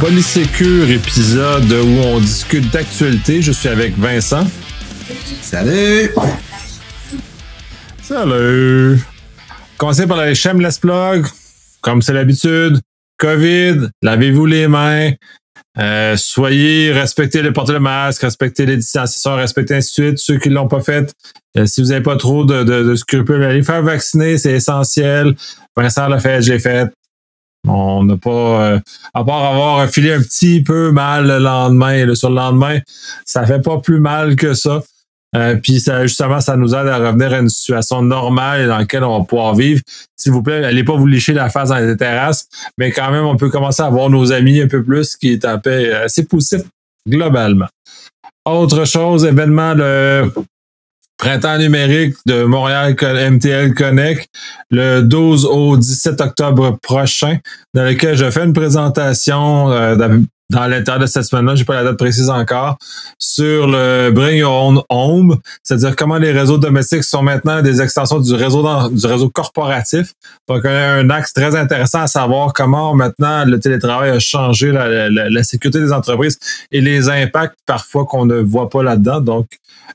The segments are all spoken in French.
Polysécure, épisode où on discute d'actualité. Je suis avec Vincent. Salut! Salut! Commencez par les shameless plug. Comme c'est l'habitude, COVID, lavez-vous les mains. Euh, soyez, respectez le porte le masque, respectez les distanciations, respectez ainsi de suite. Ceux qui l'ont pas fait, euh, si vous n'avez pas trop de, de, scrupules, allez faire vacciner, c'est essentiel. Vincent l'a fait, j'ai fait. On n'a pas, euh, à part avoir filé un petit peu mal le lendemain, le sur le lendemain, ça fait pas plus mal que ça. Euh, puis ça, justement, ça nous aide à revenir à une situation normale dans laquelle on va pouvoir vivre. S'il vous plaît, allez pas vous lécher la face dans les terrasses, mais quand même, on peut commencer à voir nos amis un peu plus, qui est peu assez positif globalement. Autre chose, événement le printemps numérique de Montréal MTL Connect le 12 au 17 octobre prochain, dans lequel je fais une présentation euh, dans l'intérieur de cette semaine-là, j'ai pas la date précise encore, sur le Bring Your Own Home, c'est-à-dire comment les réseaux domestiques sont maintenant des extensions du réseau du réseau corporatif. Donc, un, axe très intéressant à savoir comment maintenant le télétravail a changé la, la sécurité des entreprises et les impacts parfois qu'on ne voit pas là-dedans. Donc,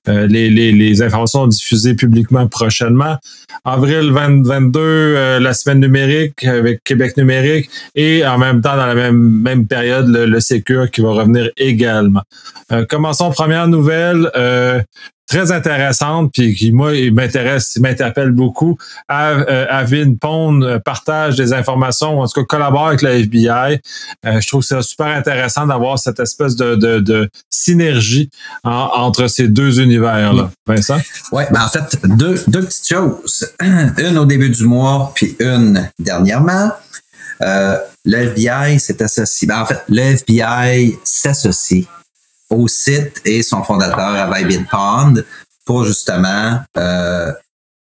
euh, les, les, informations sont diffusées publiquement prochainement. Avril 2022, euh, la semaine numérique avec Québec numérique et en même temps, dans la même, même période, le Secure qui va revenir également. Euh, commençons première nouvelle très intéressante, puis qui, moi, m'intéresse, m'interpelle beaucoup. Euh, Avin Pond euh, partage des informations, ou en tout cas collabore avec la FBI. Euh, je trouve que c'est super intéressant d'avoir cette espèce de, de, de synergie entre ces deux univers-là. Vincent? Oui, ben en fait, deux, deux petites choses. Une au début du mois, puis une dernièrement. Euh, le FBI s'est associé. Ben, en fait, le FBI s'associe au site et son fondateur à Vibin Pond pour justement euh,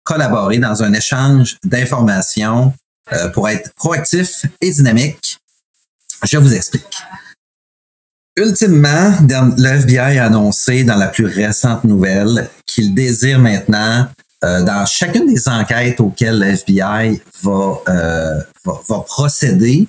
collaborer dans un échange d'informations euh, pour être proactif et dynamique. Je vous explique. Ultimement, le FBI a annoncé dans la plus récente nouvelle qu'il désire maintenant, euh, dans chacune des enquêtes auxquelles le FBI va, va, va procéder,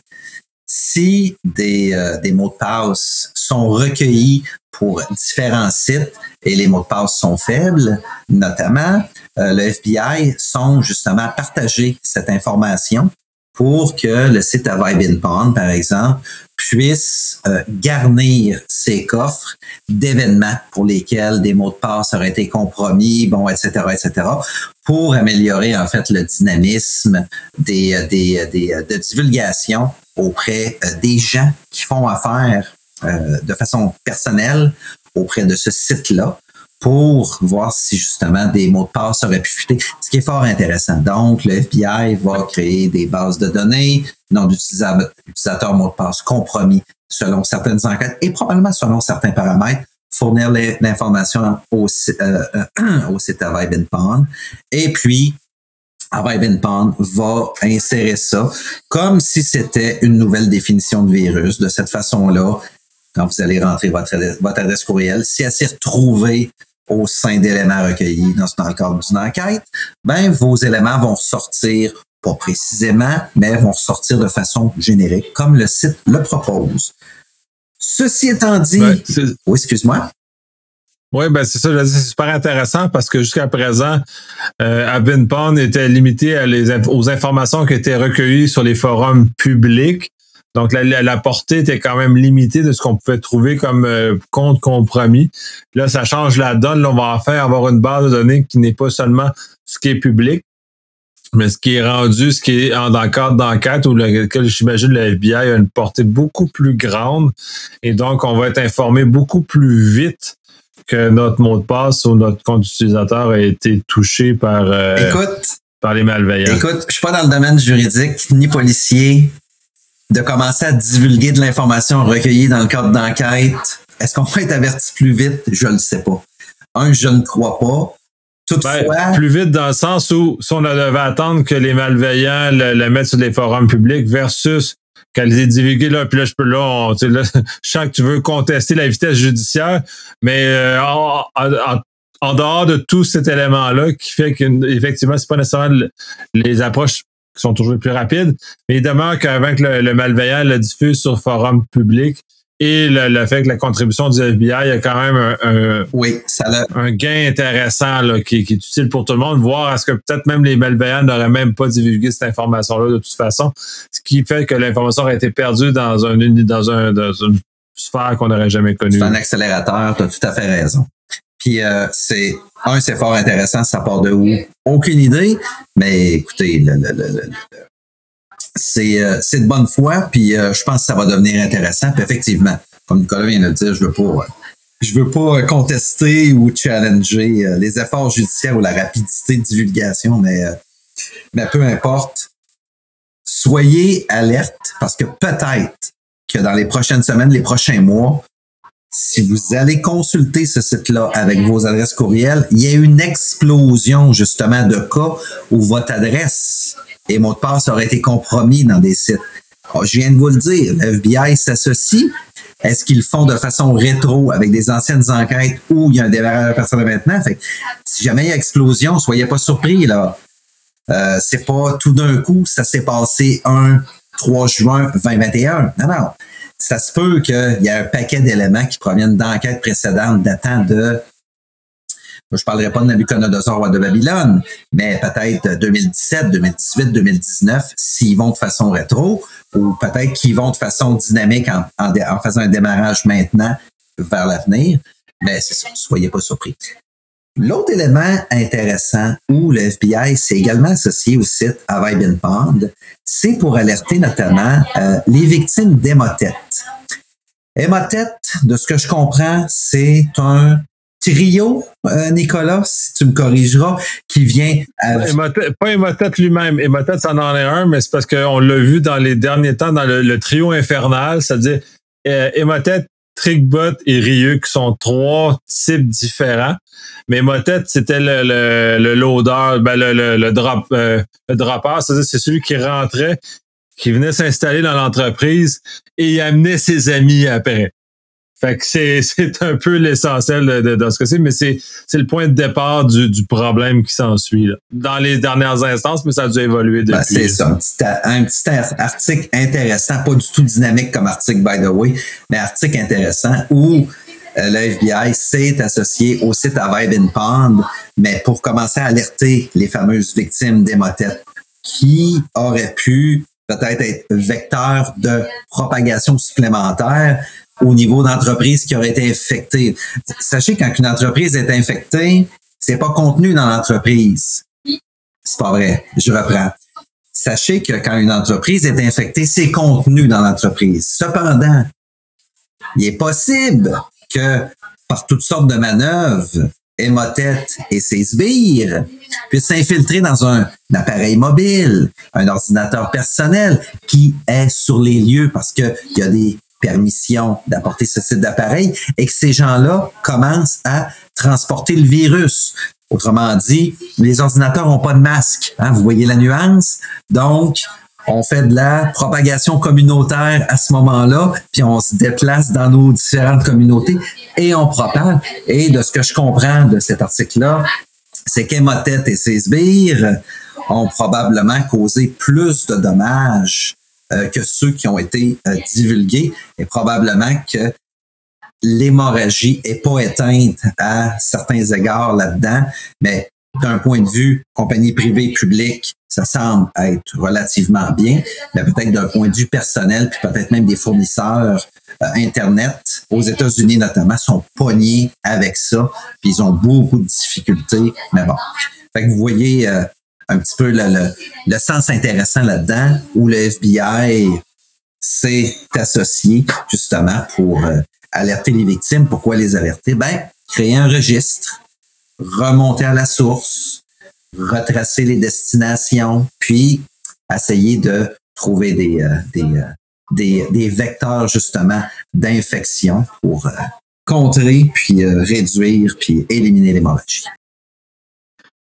si des, euh, des mots de passe sont recueillis pour différents sites et les mots de passe sont faibles, notamment, euh, le FBI sont justement partager cette information pour que le site à Vibe Pond, par exemple, puisse euh, garnir ses coffres d'événements pour lesquels des mots de passe auraient été compromis, bon, etc., etc., pour améliorer en fait le dynamisme des, des, des de divulgation auprès euh, des gens qui font affaire euh, de façon personnelle auprès de ce site-là pour voir si justement des mots de passe auraient pu fuiter, ce qui est fort intéressant. Donc, le FBI va créer des bases de données, nom d'utilisateur, mots de passe compromis selon certaines enquêtes et probablement selon certains paramètres, fournir l'information au, euh, au site à Vibe Pond. Et puis, Avibin Pond va insérer ça comme si c'était une nouvelle définition de virus. De cette façon-là, quand vous allez rentrer votre, votre adresse courriel, si elle s'est retrouvée au sein d'éléments recueillis dans, dans le cadre d'une enquête, ben, vos éléments vont sortir pas précisément, mais vont sortir de façon générique, comme le site le propose. Ceci étant dit, oui, excuse-moi. Oui, ben c'est ça, c'est super intéressant parce que jusqu'à présent, euh, Avinpond était limité à les, aux informations qui étaient recueillies sur les forums publics. Donc, la, portée était quand même limitée de ce qu'on pouvait trouver comme euh, compte compromis. Là, ça change la donne. Là, on va en faire avoir une base de données qui n'est pas seulement ce qui est public, mais ce qui est rendu, ce qui est dans le cadre d'enquête ou lequel j'imagine le FBI a une portée beaucoup plus grande. Et donc, on va être informé beaucoup plus vite que notre mot de passe ou notre compte utilisateur a été touché par, euh, par les malveillants. Écoute, je suis pas dans le domaine juridique ni policier. De commencer à divulguer de l'information recueillie dans le cadre d'enquête, est-ce qu'on va être averti plus vite? Je ne le sais pas. Un, je ne crois pas. Toutefois, ben, plus vite dans le sens où si on devait attendre que les malveillants le mettent sur les forums publics versus qu'elle est divulguée là, puis là, je peux là, là, je sens que tu veux contester la vitesse judiciaire, mais euh, en, dehors de tout cet élément-là qui fait qu'effectivement, c'est pas nécessairement les approches qui sont toujours plus rapides. Mais il demeure qu'avec le, le malveillant le diffuse sur forum public, et le, fait que la contribution du FBI, il y a quand même un, oui, ça un gain intéressant là, qui, qui, est utile pour tout le monde, voir à ce que peut-être même les malveillants n'auraient même pas divulgué cette information-là de toute façon, ce qui fait que l'information aurait été perdue dans, un, dans, un, dans une sphère qu'on n'aurait jamais connue. C'est un accélérateur, tu as tout à fait raison. Puis euh, c'est un, c'est fort intéressant, ça part de où? Aucune idée, mais écoutez, le, le, le, c'est euh, de bonne foi, puis euh, je pense que ça va devenir intéressant. Puis effectivement, comme Nicolas vient de le dire, je veux pas euh, je veux pas contester ou challenger les efforts judiciaires ou la rapidité de divulgation, mais mais peu importe. Soyez alerte parce que peut-être que dans les prochaines semaines, les prochains mois, si vous allez consulter ce site-là avec vos adresses courriels, il y a une explosion justement de cas où votre adresse et mot de passe aurait été compromis dans des sites. Oh, je viens de vous le dire, le FBI s'associe. Est-ce qu'ils font de façon rétro avec des anciennes enquêtes où il y a un démarrage à partir de maintenant? Fait si jamais il y a explosion, soyez pas surpris, là. Euh, c'est pas tout d'un coup, ça s'est passé un 3 juin 2021. Non, non. Ça se peut qu'il y ait un paquet d'éléments qui proviennent d'enquêtes précédentes datant de je parlerai pas de Nabucodonosor roi de Babylone, mais peut-être 2017, 2018, 2019, s'ils vont de façon rétro, ou peut-être qu'ils vont de façon dynamique en, en, faisant un démarrage maintenant vers l'avenir. Mais c'est ça, soyez pas surpris. L'autre élément intéressant où le FBI s'est également associé au site Have Pond, c'est pour alerter notamment euh, les victimes d'hémotètes. Hémotète, de ce que je comprends, c'est un trio, euh, Nicolas, si tu me corrigeras, qui vient... pas Emotet lui-même. Emotet, ça en est un, mais c'est parce qu'on l'a vu dans les derniers temps dans le, trio infernal, c'est-à-dire euh, Trickbot et qui sont trois types différents. Mais Emotet, c'était le, le, loader, ben le, le, le, drop, euh, le dropper, c'est-à-dire c'est celui qui rentrait, qui venait s'installer dans l'entreprise et amenait ses amis après. Fait que c'est, c'est un peu l'essentiel de, de, ce que c'est, mais c'est, c'est le point de départ du, du problème qui s'ensuit. Dans les dernières instances, mais ça a dû évoluer ben, depuis. c'est ça. Un petit, article intéressant, pas du tout dynamique comme article, by the way, mais article intéressant où euh, le FBI s'est associé au site à Vibe Pond, mais pour commencer à alerter les fameuses victimes d'hémothètes qui auraient pu peut-être être vecteurs de propagation supplémentaire au niveau d'entreprise qui aurait été infectée. Sachez quand une entreprise est infectée, c'est pas contenu dans l'entreprise. C'est pas vrai. Je reprends. Sachez que quand une entreprise est infectée, c'est contenu dans l'entreprise. Cependant, il est possible que par toutes sortes de manœuvres, Emotet et ses sbires puissent s'infiltrer dans un, appareil mobile, un ordinateur personnel qui est sur les lieux parce qu'il y a des permission d'apporter ce type d'appareil et que ces gens-là commencent à transporter le virus. Autrement dit, les ordinateurs n'ont pas de masque. Hein, vous voyez la nuance? Donc, on fait de la propagation communautaire à ce moment-là, puis on se déplace dans nos différentes communautés et on propage. Et de ce que je comprends de cet article-là, c'est qu'Emotet et ses sbires ont probablement causé plus de dommages euh, que ceux qui ont été euh, divulgués et probablement que l'hémorragie est pas éteinte à certains égards là-dedans, mais d'un point de vue compagnie privée publique, ça semble être relativement bien, mais peut-être d'un point de vue personnel, puis peut-être même des fournisseurs euh, Internet aux États-Unis notamment sont pognés avec ça, puis ils ont beaucoup de difficultés. Mais bon, fait que vous voyez, un petit peu le, sens intéressant là-dedans, où le FBI s'est associé justement pour euh, alerter les victimes. Pourquoi les alerter? Ben, créer un registre, remonter à la source, retracer les destinations, puis essayer de trouver des, euh, euh, des, des, vecteurs justement d'infection pour contrer, puis réduire, puis éliminer l'hémorragie.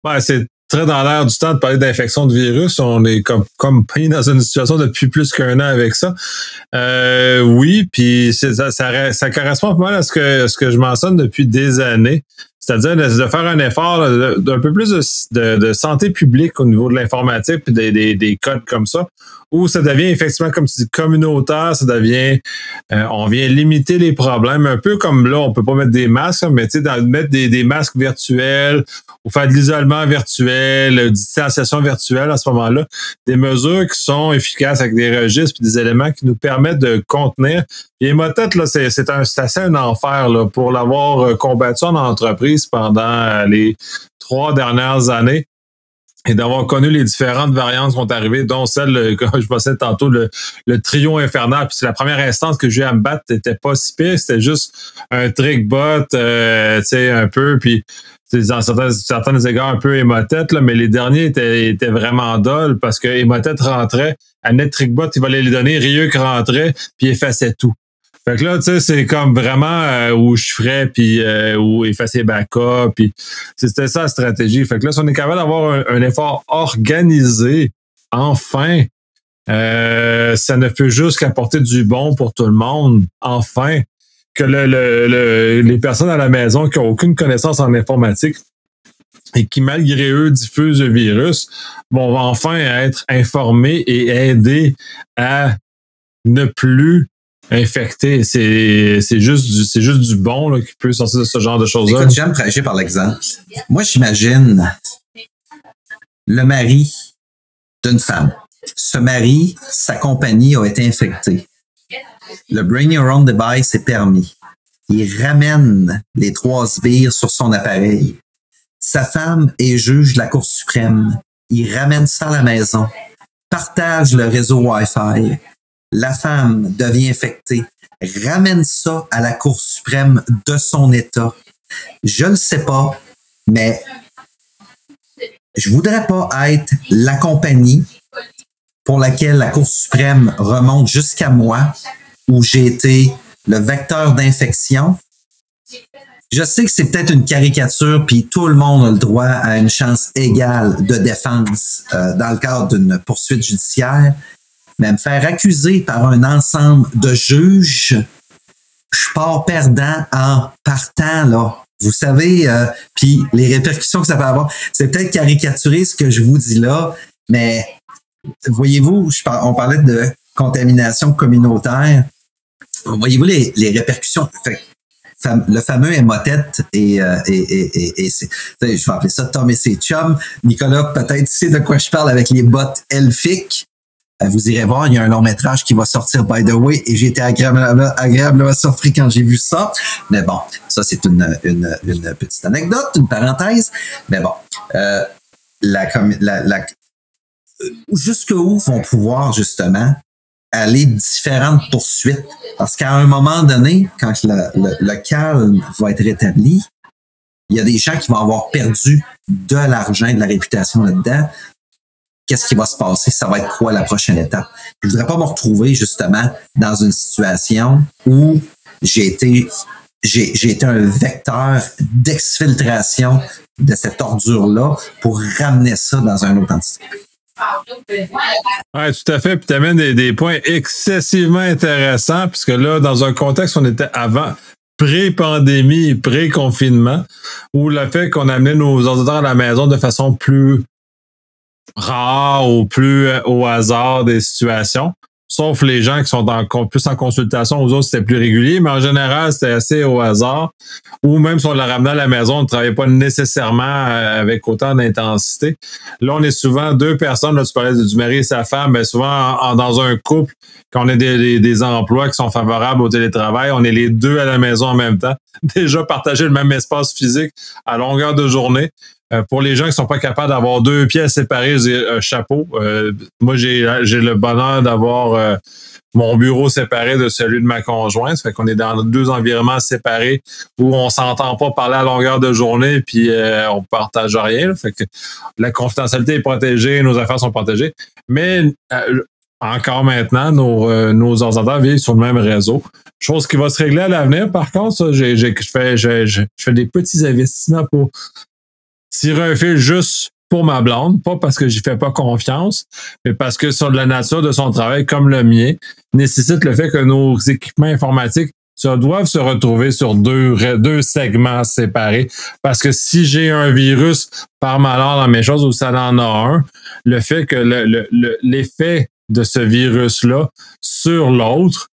Ouais, c'est très dans l'air du temps de parler d'infection de virus. On est comme, comme pris dans une situation depuis plus qu'un an avec ça. Euh, oui, puis ça, ça, ça, correspond pas mal à ce que, ce que je mentionne depuis des années. C'est-à-dire de, faire un effort d'un peu plus de, santé publique au niveau de l'informatique et des, des, codes comme ça, où ça devient effectivement, comme tu dis, communautaire, ça devient, euh, on vient limiter les problèmes, un peu comme là, on peut pas mettre des masques, mais tu sais, mettre des, des, masques virtuels ou faire de l'isolement virtuel, distanciation virtuelle à ce moment-là, des mesures qui sont efficaces avec des registres et des éléments qui nous permettent de contenir. Et là, c'est, c'est, un, c'est assez un enfer là, pour l'avoir euh, combattu en entreprise pendant euh, les trois dernières années et d'avoir connu les différentes variantes qui sont arrivées, dont celle que je pensais tantôt, le, le trio infernal. Puis c'est la première instance que j'ai à me battre, n'était pas si pire, c'était juste un trick bot, euh, tu sais, un peu, puis dans certains, certains égards un peu émotette, là, mais les derniers étaient, étaient vraiment dol parce que émotette rentrait, net trickbot, il va les donner, Ryuk rentrait, puis effaçait tout. Fait que là, tu sais, c'est comme vraiment euh, où je ferais, puis euh, où effacer backup, puis c'était ça la stratégie. Fait que là, si on est capable d'avoir un, effort organisé, enfin, euh, ça ne peut juste qu'apporter du bon pour tout le monde, enfin, que le, les personnes à la maison qui n'ont aucune connaissance en informatique et qui, malgré eux, diffusent le virus, vont enfin être informés et aidés à ne plus infecté. C'est, juste du, c'est juste du bon là, qui peut sortir de ce genre de choses-là. J'aime prêcher par l'exemple. Moi, j'imagine le mari d'une femme. Ce mari, sa compagnie a été infectée. Le Bring Your Own Device est permis. Il ramène les trois sbires sur son appareil. Sa femme est juge de la Cour suprême. Il ramène ça à la maison. Partage le réseau Wi-Fi la femme devient infectée, ramène ça à la Cour suprême de son État. Je ne sais pas, mais je voudrais pas être la compagnie pour laquelle la Cour suprême remonte jusqu'à moi, où j'ai été le vecteur d'infection. Je sais que c'est peut-être une caricature, puis tout le monde a le droit à une chance égale de défense euh, dans le cadre d'une poursuite judiciaire, mais me faire accuser par un ensemble de juges, je pars perdant en partant, là. Vous savez, euh, puis les répercussions que ça peut avoir, c'est peut-être caricaturer ce que je vous dis là, mais voyez-vous, on parlait de contamination communautaire. Voyez-vous les, les répercussions? le fameux hémotète et, euh, et, et, et, je vais appeler ça Tom et ses chums. Nicolas, peut-être sait de quoi je parle avec les bottes elfiques. Euh, vous irez voir, il y a un long métrage qui va sortir, by the way, et j'ai été agréablement, agréablement surpris quand j'ai vu ça. Mais bon, ça, c'est une, une, une, petite anecdote, une parenthèse. Mais bon, euh, la, la, la, jusqu'où vont pouvoir, justement, aller différentes poursuites? Parce qu'à un moment donné, quand le, le calme va être rétabli, il y a des gens qui vont avoir perdu de l'argent, de la réputation là-dedans qu'est-ce qui va se passer, ça va être quoi la prochaine étape. Je voudrais pas me retrouver justement dans une situation où j'ai été j'ai été un vecteur d'exfiltration de cette ordure-là pour ramener ça dans un autre entité. Oui, tout à fait. Puis tu amènes des, des, points excessivement intéressants, puisque là, dans un contexte, on était avant, pré-pandémie, pré-confinement, où le fait qu'on amenait nos ordinateurs à la maison de façon plus rare ou plus euh, au hasard des situations. Sauf les gens qui sont plus en consultation, aux autres, c'était plus régulier, mais en général, c'était assez au hasard. Ou même si on la ramenait à la maison, on ne travaillait pas nécessairement euh, avec autant d'intensité. Là, on est souvent deux personnes, là, tu parlais du mari et sa femme, mais souvent dans un couple, quand on a des, des, emplois qui sont favorables au télétravail, on est les deux à la maison en même temps. Déjà partager le même espace physique à longueur de journée. Euh, pour les gens qui sont pas capables d'avoir deux pièces séparées, un chapeau. Euh, moi, j'ai le bonheur d'avoir euh, mon bureau séparé de celui de ma conjointe. Ça fait qu'on est dans deux environnements séparés où on s'entend pas parler à longueur de journée puis on partage rien. Fait que la confidentialité est protégée, nos affaires sont protégées. Mais encore maintenant, nos, nos ordinateurs vivent sur le même réseau. Chose qui va se régler à l'avenir. Par contre, je, fais, je, fais des petits investissements pour tirer un fil juste pour ma blonde, pas parce que j'y fais pas confiance, mais parce que sur la nature de son travail, comme le mien, nécessite le fait que nos équipements informatiques ça doivent se retrouver sur deux, deux segments séparés. Parce que si j'ai un virus par malheur dans mes choses ou ça en a un, le fait que l'effet de ce virus-là sur l'autre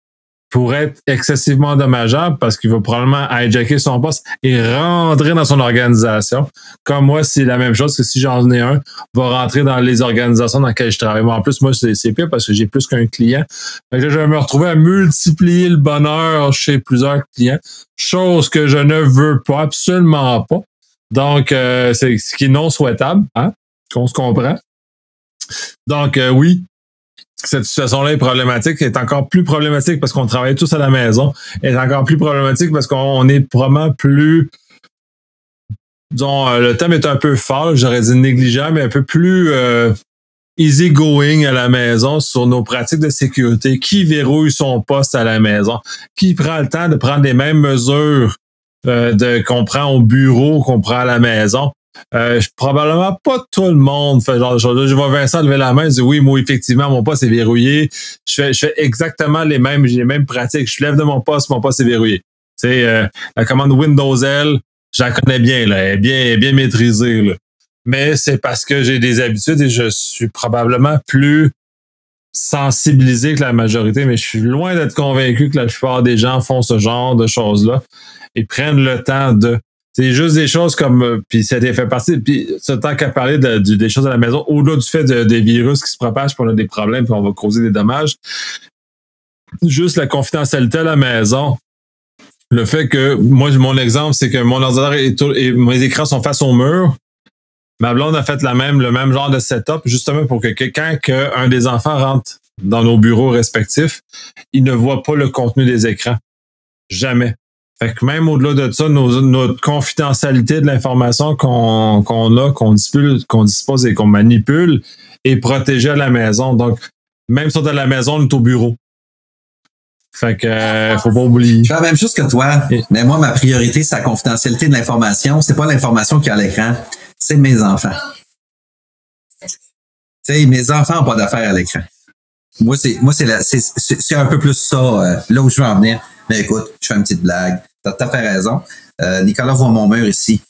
pourrait être excessivement dommageable parce qu'il va probablement hijacker son poste et rentrer dans son organisation. Comme moi, c'est la même chose que si j'en ai un, va rentrer dans les organisations dans lesquelles je travaille. Moi, en plus, moi, c'est pire parce que j'ai plus qu'un client. je vais me retrouver à multiplier le bonheur chez plusieurs clients, chose que je ne veux pas, absolument pas. Donc, euh, c'est ce qui est non souhaitable, hein, qu'on se comprend. Donc, euh, oui, cette situation-là est problématique, est encore plus problématique parce qu'on travaille tous à la maison, est encore plus problématique parce qu'on est probablement plus disons, euh, le thème est un peu fort, j'aurais dit négligent, mais un peu plus euh, easy going à la maison sur nos pratiques de sécurité. Qui verrouille son poste à la maison? Qui prend le temps de prendre les mêmes mesures euh, qu'on prend au bureau, qu'on prend à la maison? Euh, probablement pas tout le monde fait genre de choses. Je vois Vincent lever la main et dire oui, moi, effectivement, mon poste est verrouillé. Je fais, je fais exactement les mêmes, les mêmes pratiques. Je lève de mon poste, mon poste est verrouillé. Sais, euh, la commande Windows L, je la connais bien, là, elle est bien, bien maîtrisée. Là. Mais c'est parce que j'ai des habitudes et je suis probablement plus sensibilisé que la majorité, mais je suis loin d'être convaincu que la plupart des gens font ce genre de choses-là et prennent le temps de. C'est juste des choses comme, euh, puis ça fait partie, puis ce temps qu'à parler de, des choses à la maison, au-delà du fait de, des virus qui se propagent, puis on a des problèmes, puis on va causer des dommages, juste la confidentialité à la maison, le fait que, moi, mon exemple, c'est que mon ordinateur et, mes écrans sont face au mur, ma blonde a fait la même, le même genre de setup, justement pour que quelqu'un, qu'un des enfants rentre dans nos bureaux respectifs, il ne voit pas le contenu des écrans. Jamais. Fait que même au-delà de ça, notre confidentialité de l'information qu'on a, qu'on dispose, qu'on dispose et qu'on manipule est protégée à la maison. Donc, même si on est à la maison, on est au bureau. Fait que euh, faut pas oublier. Je fais la même chose que toi, mais moi, ma priorité, c'est la confidentialité de l'information. C'est pas l'information qui est à l'écran, c'est mes enfants. Tu sais, mes enfants n'ont pas d'affaires à l'écran. Moi, c'est moi c'est c'est un peu plus ça euh, là où je veux en venir. Mais écoute, je fais une petite blague. T'as tout à fait raison. Euh, Nicolas voit mon mur ici.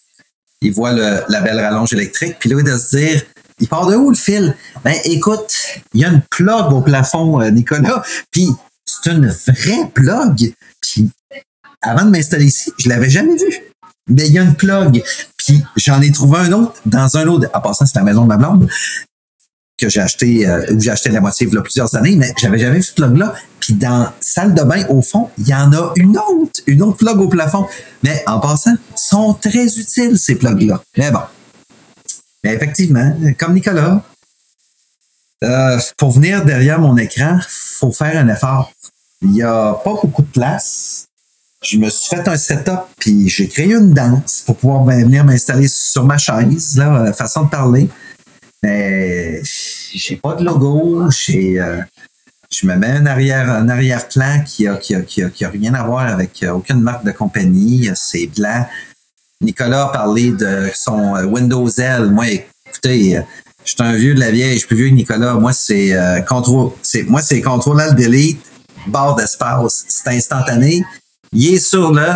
Il voit la belle rallonge électrique. Puis là, il doit se dire, il part de où le fil? Ben écoute, il y a une plug au plafond, euh, Nicolas. Puis c'est une vraie plug. Puis avant de m'installer ici, je l'avais jamais vu. Mais il y a une plug. Puis j'en ai trouvé un autre dans un autre. En passant, c'est la maison de ma blonde que j'ai acheté, euh, où j'ai acheté la moitié il y a plusieurs années, mais j'avais jamais vu ce plug-là. Puis dans salle de bain, au fond, il y en a une autre, une autre plug au plafond. Mais en passant, sont très utiles, ces plugs-là. Mais bon. Mais effectivement, comme Nicolas, euh, pour venir derrière mon écran, faut faire un effort. Il n'y a pas beaucoup de place. Je me suis fait un setup, puis j'ai créé une danse pour pouvoir venir m'installer sur ma chaise, là, euh, façon de parler. Mais j'ai pas de logo, j'ai, euh, je me mets un arrière, un arrière-plan qui a, qui, a, qui, a, qui a rien à voir avec euh, aucune marque de compagnie. C'est blanc. Nicolas a parlé de son Windows L. Moi, écoutez, je suis un vieux de la vieille, je suis plus vieux que Nicolas. Moi, c'est euh, contrôle, c'est moi c'est contrôle alt delete, barre d'espace, c'est instantané. Il est sur le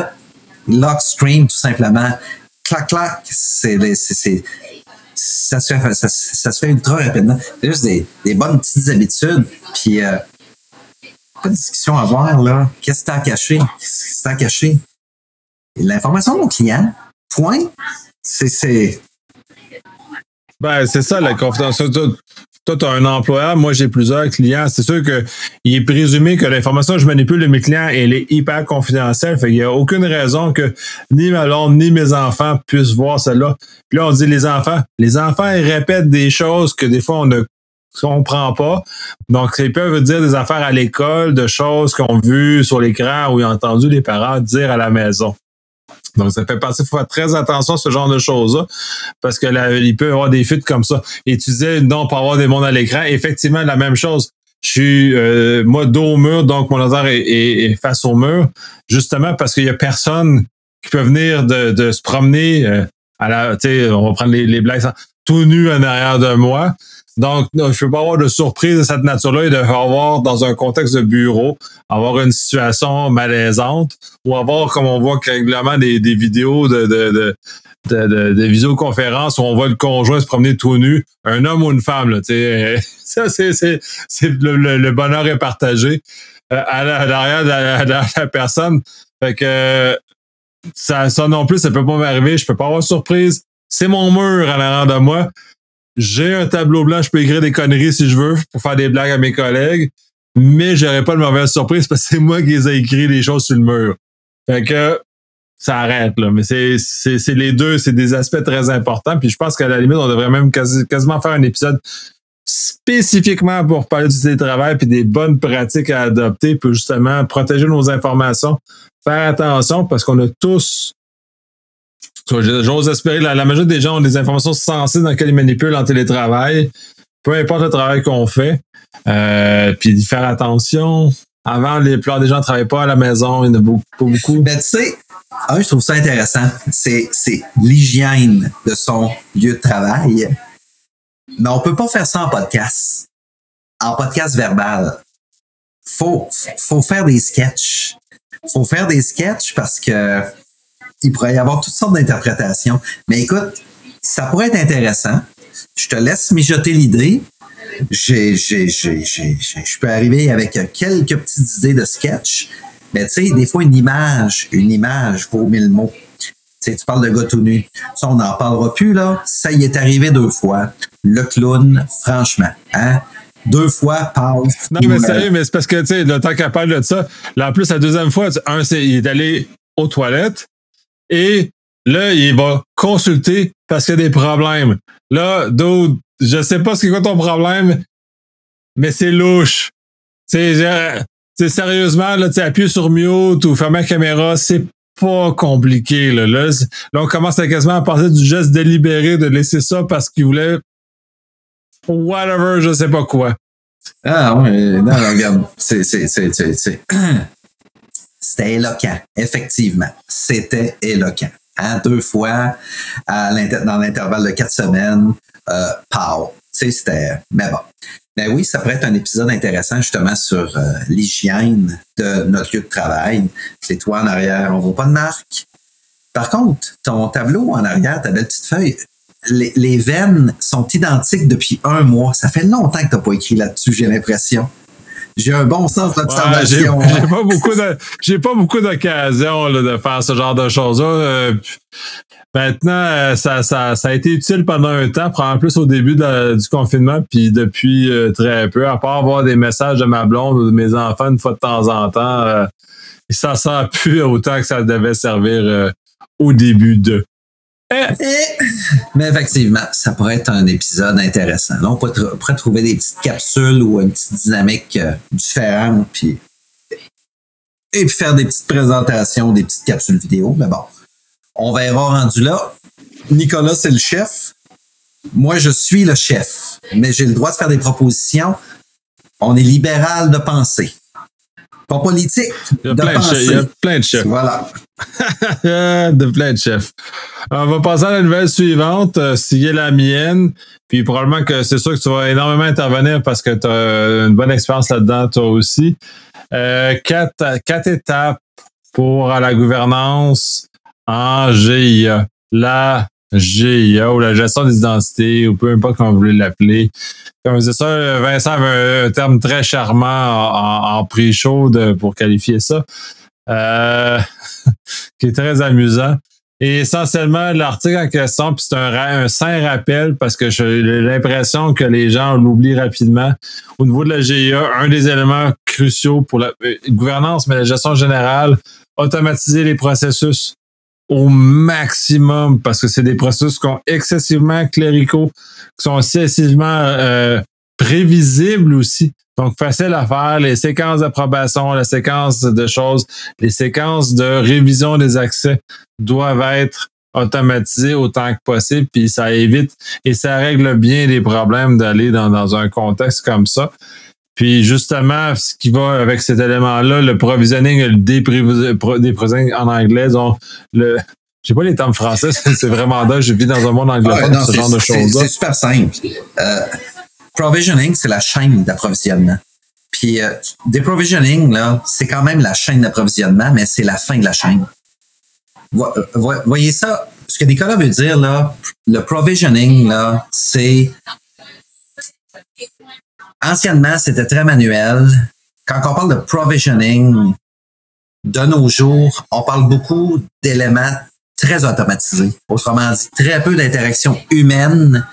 lock screen tout simplement. Clac clac, c'est ça se fait ça, se fait ultra rapidement. C'est juste des, bonnes petites habitudes. Puis euh, pas de discussion à avoir là. Qu'est-ce que t'as caché Qu'est-ce que t'as caché L'information de mon client. Point. C'est ben, c'est ça, la confidentialité. Toi, tu as un employeur, moi j'ai plusieurs clients. C'est sûr qu'il est présumé que l'information que je manipule de mes clients, elle est hyper confidentielle. Fait qu'il n'y a aucune raison que ni ma blonde, ni mes enfants puissent voir cela. Puis là, on dit les enfants. Les enfants, ils répètent des choses que des fois on ne comprend pas. Donc, ils peuvent dire des affaires à l'école, de choses qu'on a vues sur l'écran ou entendu les parents dire à la maison. Donc, ça fait partie, il faut faire très attention à ce genre de choses-là, parce que là, il peut y avoir des fuites comme ça. Et tu disais, non, pour avoir des mondes à l'écran, effectivement, la même chose. Je suis, euh, moi, dos au mur, donc mon laser est, face au mur, justement parce qu'il y a personne qui peut venir de, se promener euh, à la, tu sais, on va prendre les, les blagues tout nu en arrière de moi. Donc, je ne peux pas avoir de surprise de cette nature-là et de avoir, dans un contexte de bureau, avoir une situation malaisante ou avoir, comme on voit régulièrement, des, vidéos de, de, de, où on voit le conjoint se promener tout nu, un homme ou une femme. Là, ça, c'est, c'est, le, bonheur est partagé euh, à l'arrière de, la, personne. Fait que ça, ça non plus, ça peut pas m'arriver. Je peux pas avoir de surprise. C'est mon mur à l'arrière de moi j'ai un tableau blanc, je peux écrire des conneries si je veux pour faire des blagues à mes collègues, mais j'aurais pas de mauvaise surprise parce que c'est moi qui les ai écrit les choses sur le mur. Fait que ça arrête là, mais c'est c'est les deux, c'est des aspects très importants. Puis je pense qu'à la limite, on devrait même quasiment faire un épisode spécifiquement pour parler du télétravail puis des bonnes pratiques à adopter pour justement protéger nos informations, faire attention parce qu'on a tous J'ose espérer, la, la majorité des gens ont des informations sensées dans lesquelles ils manipulent en télétravail, peu importe le travail qu'on fait. Euh, puis faire attention. Avant, les plupart des gens ne travaillent pas à la maison, il n'y en a pas beaucoup. Ben, tu sais, un, je trouve ça intéressant. C'est, l'hygiène de son lieu de travail. Mais on peut pas faire ça en podcast. En podcast verbal. Faut, faut faire des sketchs. Faut faire des sketchs parce que il pourrait y avoir toutes sortes d'interprétations. Mais écoute, ça pourrait être intéressant. Je te laisse mijoter l'idée. Je peux arriver avec quelques petites idées de sketch. Mais tu sais, des fois, une image, une image vaut mille mots. Tu sais, tu parles de gars tout nu. Ça, on n'en parlera plus, là. Ça y est arrivé deux fois. Le clown, franchement, hein? deux fois passe. Non, mais sérieux, mais c'est parce que, tu sais, le temps qu'elle parle de ça, là, en plus, la deuxième fois, un, c'est, il est allé aux toilettes. Et là, il va consulter parce qu'il y a des problèmes. Là, d'autres, je sais pas ce qui est quoi ton problème, mais c'est louche. Sais, sérieusement, là, tu appuies sur mute ou fermer la caméra, c'est pas compliqué. Là. Là, on commence à quasiment à passer du geste délibéré de laisser ça parce qu'il voulait whatever, je sais pas quoi. Ah ouais, non, regarde, c'est, c'est, c'est, c'est, C'était éloquent, effectivement. C'était éloquent. Hein, deux fois dans l'intervalle de quatre semaines, euh, pow. C'était. Mais bon. Mais oui, ça pourrait être un épisode intéressant justement sur euh, l'hygiène de notre lieu de travail. C'est toi en arrière, on voit pas de marque. Par contre, ton tableau en arrière, ta belle petite feuille, les, les veines sont identiques depuis un mois. Ça fait longtemps que tu n'as pas écrit là-dessus, j'ai l'impression j'ai un bon sens d'observation. Ouais, j'ai pas beaucoup de, j'ai pas beaucoup d'occasions de faire ce genre de choses-là. Euh, maintenant, euh, ça, ça, ça a été utile pendant un temps, probablement plus au début du confinement, puis depuis euh, très peu, à part avoir des messages de ma blonde ou de mes enfants une fois de temps en temps, ça sert plus autant que ça devait servir au début de. Mais effectivement, ça pourrait être un épisode intéressant. Là, on pourrait, trouver des petites capsules ou une petite dynamique euh, différente, puis et puis faire des petites présentations, des petites capsules vidéo. Mais bon, on verra rendu là. Nicolas, c'est le chef. Moi, je suis le chef, mais j'ai le droit de faire des propositions. On est libéral de penser. Pas politique. Il y a, plein, de, il y a plein de chefs. Voilà. de plein de chefs. On va passer à la nouvelle suivante, euh, est la mienne. Puis probablement que c'est sûr que tu vas énormément intervenir parce que tu as une bonne expérience là-dedans, toi aussi. Euh, quatre, quatre étapes pour la gouvernance en GIA. La GIA ou la gestion des identités ou peu importe comment vous voulez l'appeler. Comme je ça, Vincent avait un, terme très charmant en, en pré-show pour qualifier ça, euh, qui est très amusant. Et essentiellement, l'article en question, puis c'est un, un sain rappel parce que j'ai l'impression que les gens l'oublient rapidement. Au niveau de la GIA, un des éléments cruciaux pour la euh, gouvernance, mais la gestion générale, automatiser les processus au maximum parce que c'est des processus qui sont excessivement cléricaux, qui sont excessivement euh, prévisibles aussi. Donc, facile à faire, les séquences d'approbation, la séquence de choses, les séquences de révision des accès doivent être automatisées autant que possible, puis ça évite et ça règle bien les problèmes d'aller dans, dans un contexte comme ça. Puis justement, ce qui va avec cet élément-là, le provisioning, le déprovisioning en anglais, donc le, je sais pas les termes français, c'est vraiment dingue. Je vis dans un monde anglophone, ce genre de choses-là. C'est super simple. Euh, provisioning, c'est la chaîne d'approvisionnement. Puis euh, provisioning là, c'est quand même la chaîne d'approvisionnement, mais c'est la fin de la chaîne. Voyez ça, ce que Nicolas veut dire, là, le provisioning, là, c'est anciennement, c'était très manuel. Quand on parle de provisioning, de nos jours, on parle beaucoup d'éléments très automatisés. Autrement dit, très peu d'interactions humaines.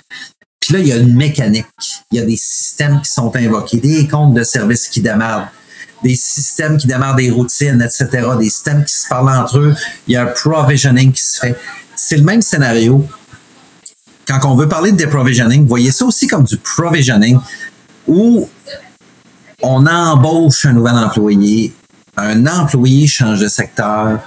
Puis là, il y a une mécanique. Il y a des systèmes qui sont invoqués, des comptes de services qui démarrent, des systèmes qui démarrent des routines, etc., des systèmes qui se parlent entre eux. Il y a un provisioning qui se fait. C'est le même scénario. Quand on veut parler de déprovisioning, voyez ça aussi comme du provisioning, où on embauche un nouvel employé, un employé change de secteur,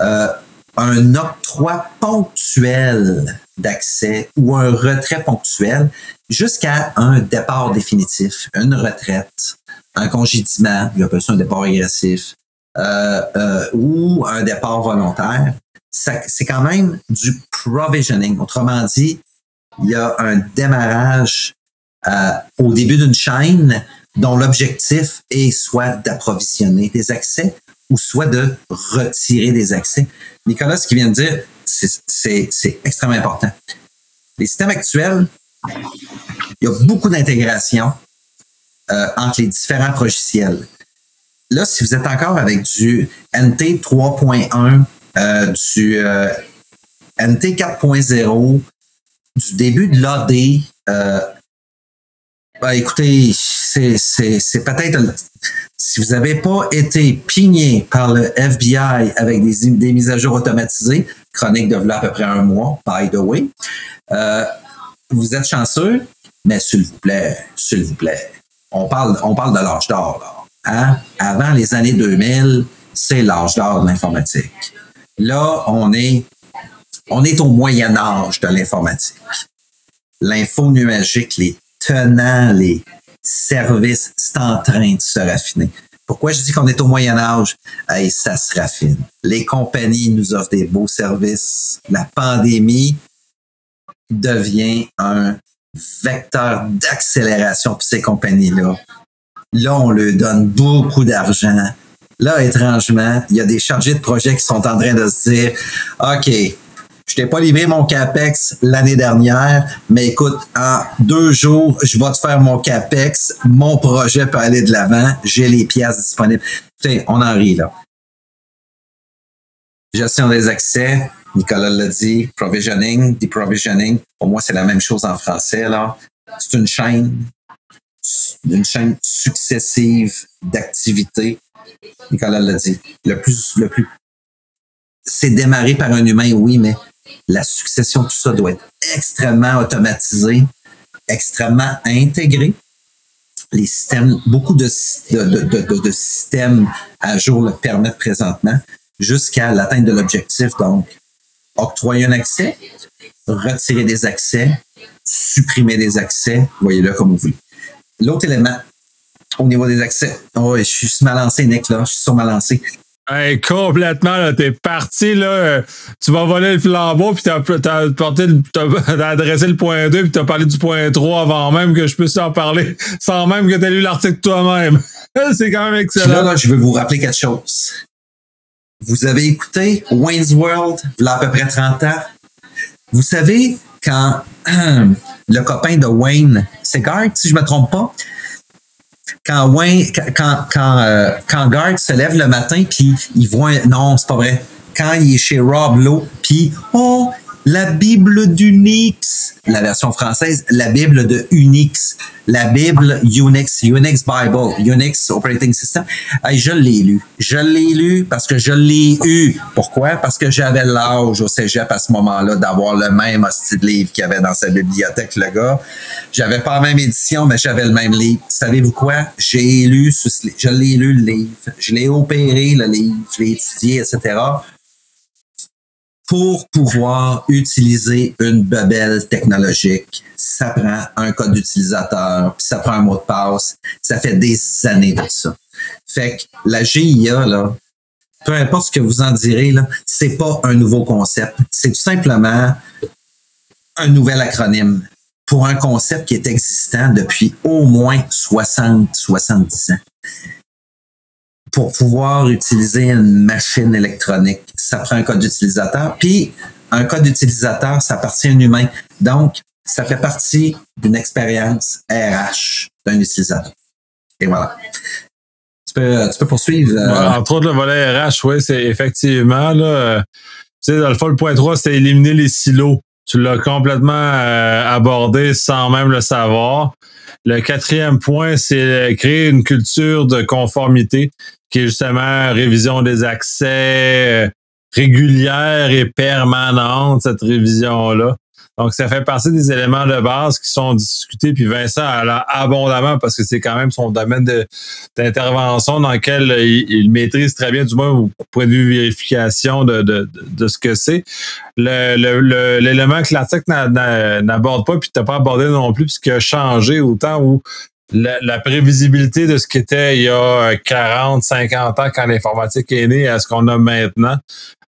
euh, un octroi ponctuel d'accès ou un retrait ponctuel jusqu'à un départ définitif, une retraite, un congédiement, il appelle ça un départ régressif, euh, euh, ou un départ volontaire, c'est quand même du provisioning. Autrement dit, il y a un démarrage euh, au début d'une chaîne dont l'objectif est soit d'approvisionner des accès ou soit de retirer des accès. Nicolas, ce qu'il vient de dire, c'est extrêmement important. Les systèmes actuels, il y a beaucoup d'intégration euh, entre les différents logiciels. Là, si vous êtes encore avec du NT 3.1, euh, du NT 4.0, du début de l'AD, ben, écoutez, c'est peut-être si vous n'avez pas été pigné par le FBI avec des, des mises à jour automatisées, chronique de là à peu près un mois, by the way, euh, vous êtes chanceux, mais s'il vous plaît, s'il vous plaît, on parle, on parle de l'âge d'or. Hein? Avant les années 2000, c'est l'âge d'or de l'informatique. Là, on est, on est au Moyen Âge de l'informatique. L'info numérique, les tenants, les services, c'est en train de se raffiner. Pourquoi je dis qu'on est au Moyen Âge? Hey, ça se raffine. Les compagnies nous offrent des beaux services. La pandémie devient un vecteur d'accélération pour ces compagnies-là. Là, on leur donne beaucoup d'argent. Là, étrangement, il y a des chargés de projet qui sont en train de se dire, OK, je t'ai pas livré mon CAPEX l'année dernière, mais écoute, en deux jours, je vais te faire mon CAPEX. Mon projet peut aller de l'avant. J'ai les pièces disponibles. sais, on en rit, là. Gestion des accès, Nicolas l'a dit, provisioning, deprovisioning. Pour moi, c'est la même chose en français, là. C'est une chaîne, une chaîne successive d'activités. Nicolas l'a dit. Le plus, le plus, c'est démarré par un humain, oui, mais la succession, tout ça doit être extrêmement automatisé, extrêmement intégré. Les systèmes, beaucoup de, systèmes à jour le permettent présentement jusqu'à l'atteinte de l'objectif. Donc, octroyer un accès, retirer des accès, supprimer des accès, voyez-le comme vous voulez. L'autre élément, au niveau des accès, oh, je suis mal lancé, Nick, là, je suis sur lancé. Hey, complètement, là, t'es parti, là. Tu vas voler le flambeau, puis t'as, t'as, porté t'as adressé le point 2, puis t'as parlé du point 3 avant même que je puisse en parler, sans même que t'aies lu l'article toi-même. C'est quand même excellent. Là, là, je veux vous rappeler quelque chose. Vous avez écouté Wayne's World, il y a à peu près 30 ans. Vous savez, quand le copain de Wayne, c'est Garth, si je me trompe pas, quand Wayne, quand, quand, euh, quand Garth se lève le matin, puis il voit, non, c'est pas vrai. Quand il est chez Rob Lowe, puis, oh, la Bible d'Unix, la version française, la Bible de Unix, la Bible Unix, Unix Bible, Unix Operating System. je l'ai lu. Je l'ai lu parce que je l'ai eu. Pourquoi? Parce que j'avais l'âge au cégep à ce moment-là d'avoir le même hostie de livre qu'il y avait dans sa bibliothèque, le gars. J'avais pas la même édition, mais j'avais le même livre. Savez-vous quoi? J'ai lu, je l'ai lu le livre. Je l'ai opéré le livre. Je l'ai étudié, etc pour pouvoir utiliser une bebelle technologique, ça prend un code d'utilisateur, ça prend un mot de passe. Ça fait des années de ça. Fait que la GIA, là, peu importe ce que vous en direz, là, c'est pas un nouveau concept. C'est tout simplement un nouvel acronyme. pour un concept qui est existant depuis au moins 60, 70 ans. Pour pouvoir utiliser une machine électronique, ça prend un code d'utilisateur. Puis, un code d'utilisateur, ça appartient à un humain. Donc, ça fait partie d'une expérience RH d'un utilisateur. Et voilà. Tu peux, tu peux poursuivre. Euh, entre autres, le volet RH, oui, c'est effectivement, là, euh, tu sais, dans le fond, le point 3, c'est éliminer les silos. Tu l'as complètement euh, abordé sans même le savoir. Le quatrième point, c'est créer une culture de conformité qui est justement révision des accès régulière et permanente, cette révision-là. Donc, ça fait partie des éléments de base qui sont discutés. Puis Vincent a abondamment parce que c'est quand même son domaine d'intervention dans lequel il, maîtrise très bien, du moins au point de vue vérification de, de, de ce que c'est. L'élément que l'article n'aborde pas, puis tu n'as pas abordé non plus, puisqu'il a changé autant où la, prévisibilité de ce qu'était il y a 40, 50 ans quand l'informatique est née à ce qu'on a maintenant.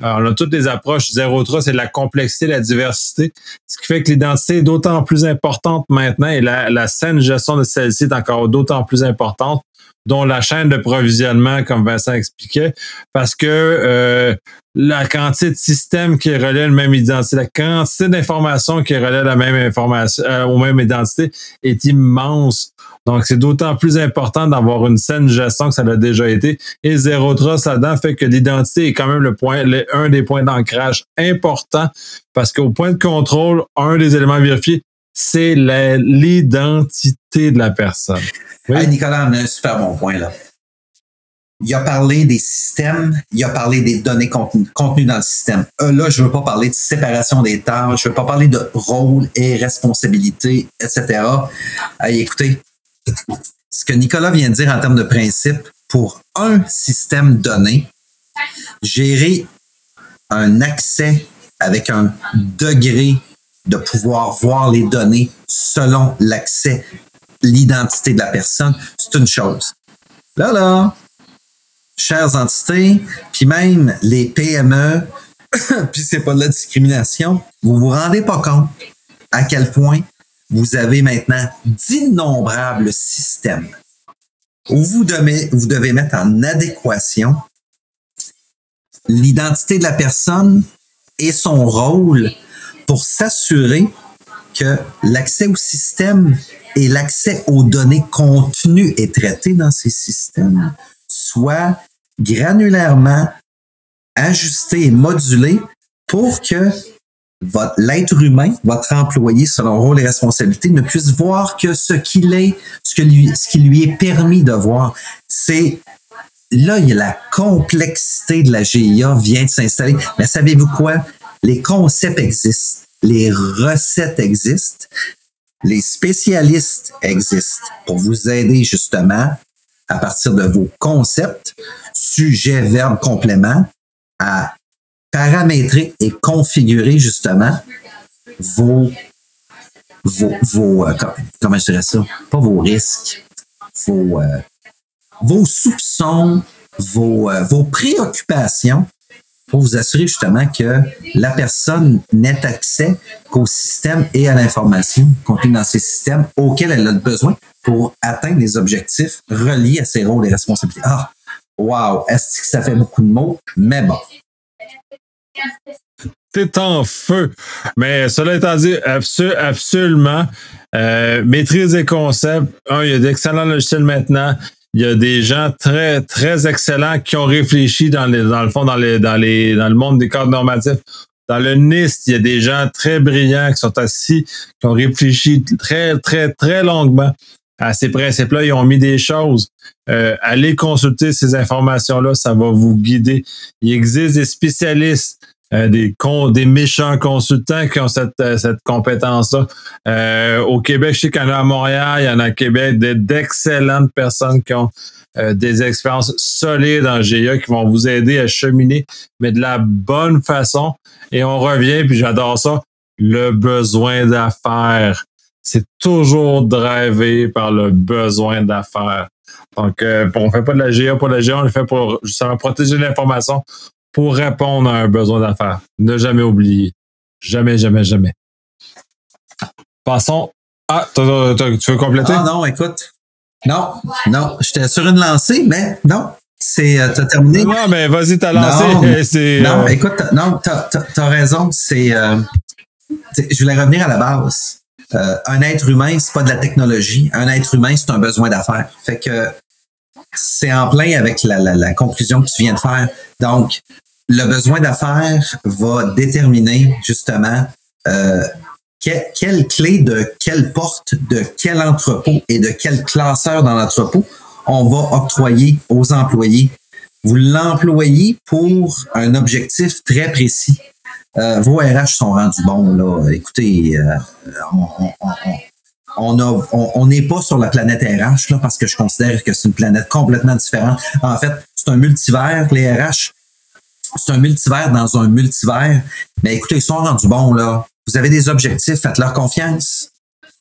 Euh, on a toutes les approches zéro trust, c'est la complexité, la diversité, ce qui fait que l'identité est d'autant plus importante maintenant et la, la saine gestion de celle-ci est encore d'autant plus importante dont la chaîne de provisionnement, comme Vincent expliquait, parce que euh, la quantité de systèmes qui relaient le même identité, la quantité d'informations qui relaient la même information, euh, au même identité est immense. Donc, c'est d'autant plus important d'avoir une saine gestion que ça l'a déjà été. Et Zero Trust là-dedans fait que l'identité est quand même le point, un des points d'ancrage importants parce qu'au point de contrôle, un des éléments vérifiés, c'est l'identité de la personne. Oui. Nicolas, on a un super bon point là. Il a parlé des systèmes, il a parlé des données contenues, dans le système. Euh, là, je veux pas parler de séparation des tâches, je veux pas parler de rôle et responsabilité, etc. écoutez, ce que Nicolas vient de dire en termes de principe, pour un système donné, gérer un accès avec un degré de pouvoir voir les données selon l'accès, l'identité de la personne, c'est une chose. Là, là, chères entités, puis même les PME, puis c'est pas de la discrimination, vous vous rendez pas compte à quel point vous avez maintenant d'innombrables systèmes où vous devez, vous devez mettre en adéquation l'identité de la personne et son rôle pour s'assurer que l'accès au système et l'accès aux données contenues et traitées dans ces systèmes soit granulairement ajusté et modulé pour que l'être humain, votre employé, selon rôle et responsabilité, ne puisse voir que ce qu'il est, ce, que lui, ce qui lui est permis de voir. C'est là, il y a la complexité de la GIA vient de s'installer. Mais savez-vous quoi? Les concepts existent, les recettes existent, les spécialistes existent pour vous aider justement à partir de vos concepts, sujet, verbe, complément, à paramétrer et configurer justement vos, vos, vos euh, comment je dirais ça, pas vos risques, vos, euh, vos soupçons, vos, euh, vos préoccupations pour vous assurer justement que la personne n'ait accès qu'au système et à l'information contenue dans ces systèmes auxquels elle a besoin pour atteindre les objectifs reliés à ses rôles et responsabilités. Ah, wow, est-ce que ça fait beaucoup de mots? Mais bon, T'es en feu. Mais cela étant dit, absolument. Euh, maîtrise des concepts. Un, il y a d'excellents logiciels maintenant. Il y a des gens très, très excellents qui ont réfléchi dans, les, dans le fond, dans, les, dans, les, dans le monde des cadres normatifs. Dans le NIST, il y a des gens très brillants qui sont assis, qui ont réfléchi très, très, très longuement à ces principes-là. Ils ont mis des choses. Euh, allez consulter ces informations-là, ça va vous guider. Il existe des spécialistes euh, des, des méchants consultants qui ont cette, euh, cette compétence-là. Euh, au Québec, je sais qu'il y en a à Montréal, il y en a à Québec, d'excellentes personnes qui ont des expériences solides en GIA qui vont vous aider à cheminer, mais de la bonne façon. Et on revient, puis j'adore ça, le besoin d'affaires. C'est toujours drivé par le besoin d'affaires. Donc, on ne fait pas de la GIA pour la GIA, on le fait pour justement protéger l'information pour répondre à un besoin d'affaires. Ne jamais oublier. Jamais, jamais, jamais. Passons Ah, tu veux compléter? Ah non, écoute. Non, non, j'étais sur une lancée, mais non, c'est euh, t'as terminé. Non, mais vas-y, t'as lancé. Non, non écoute, non, t'as as, raison. C'est, je voulais revenir à la base. un être humain, c'est pas de la technologie. Un être humain, c'est un besoin d'affaires. Fait que c'est en plein avec la, la, la, conclusion que tu viens de faire. Donc, le besoin d'affaires va déterminer justement euh, quelle clé de quelle porte, de quel entrepôt et de quel classeur dans l'entrepôt on va octroyer aux employés. Vous l'employez pour un objectif très précis. Euh, vos RH sont rendus bons, là. Écoutez, euh, on, on n'est pas sur la planète RH, là, parce que je considère que c'est une planète complètement différente. En fait, c'est un multivers, les RH. C'est un multivers dans un multivers. Mais écoutez, ils sont rendus bons, là. Vous avez des objectifs, faites-leur confiance.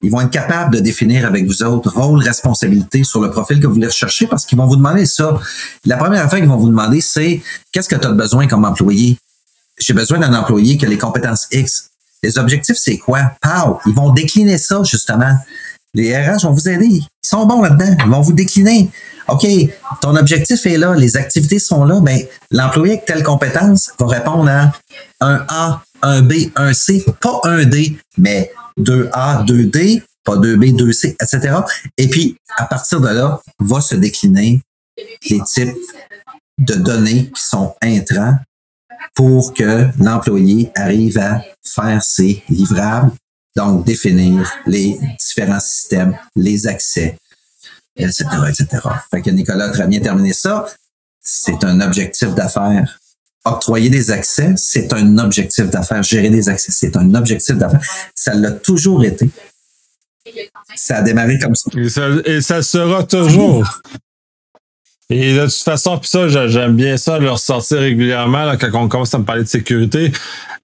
Ils vont être capables de définir avec vous autres rôle, responsabilité sur le profil que vous voulez rechercher parce qu'ils vont vous demander ça. La première affaire qu'ils vont vous demander, c'est qu'est-ce que tu as besoin comme employé? J'ai besoin d'un employé qui a les compétences X. Les objectifs, c'est quoi? Pow! Ils vont décliner ça, justement. Les RH vont vous aider. Ils sont bons là-dedans. Ils vont vous décliner. OK, ton objectif est là, les activités sont là, mais l'employé avec telle compétence va répondre à un A, un B, un C, pas un D, mais 2A, 2D, pas 2B, 2C, etc. Et puis, à partir de là, va se décliner les types de données qui sont intrants pour que l'employé arrive à faire ses livrables, donc définir les différents systèmes, les accès, etc., etc. Fait que Nicolas a très bien terminé ça. C'est un objectif d'affaires octroyer des accès, c'est un objectif d'affaires. Gérer des accès, c'est un objectif d'affaires. Ça l'a toujours été. Ça a démarré comme ça. Et ça, et ça sera toujours. Et de toute façon, puis ça, j'aime bien ça, le ressortir régulièrement là, quand on commence à me parler de sécurité.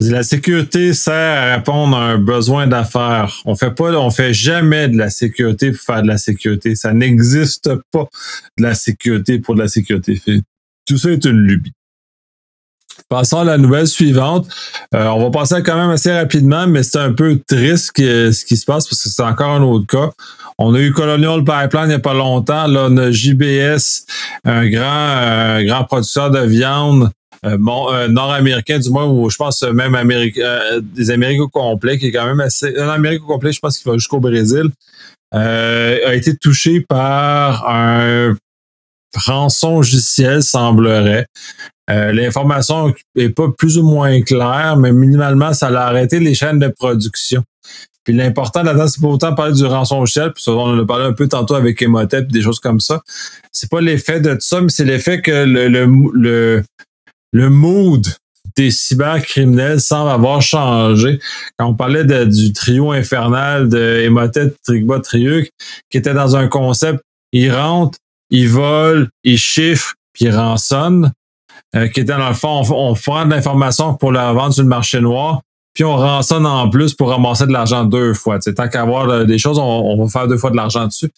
La sécurité sert à répondre à un besoin d'affaires. On fait pas, on fait jamais de la sécurité pour faire de la sécurité. Ça n'existe pas de la sécurité pour de la sécurité. Tout ça est une lubie. Passons à la nouvelle suivante. Euh, on va passer quand même assez rapidement, mais c'est un peu triste ce qui se passe parce que c'est encore un autre cas. On a eu Colonial Pipeline il n'y a pas longtemps. Là, on a JBS, un grand, grand producteur de viande. Euh, bon, nord-américain, du moins, ou je pense même euh, des Amériques au complet, qui est quand même assez. Un Amérique au complet, je pense qu'il va jusqu'au Brésil, a été touché par un rançon logiciel, semblerait. Euh, l'information est pas plus ou moins claire, mais minimalement, ça a arrêté les chaînes de production. Puis l'important là-dedans, c'est pas autant parler du rançon logiciel, puis on en a parlé un peu tantôt avec Emotep, des choses comme ça. C'est pas l'effet de tout ça, mais c'est l'effet que le, le, le, le mood des cybercriminels semble avoir changé. Quand on parlait du trio infernal de Emotep, Trigba, Triuc, qui était dans un concept, ils rentrent, ils volent, ils chiffrent, puis ils rançonnent. Euh, qui était dans le fond, on, prend de l'information pour la vendre sur le marché noir, puis on rançonne en plus pour ramasser de l'argent deux fois. T'sais, tant qu'avoir euh, des choses, on, va faire deux fois de l'argent dessus.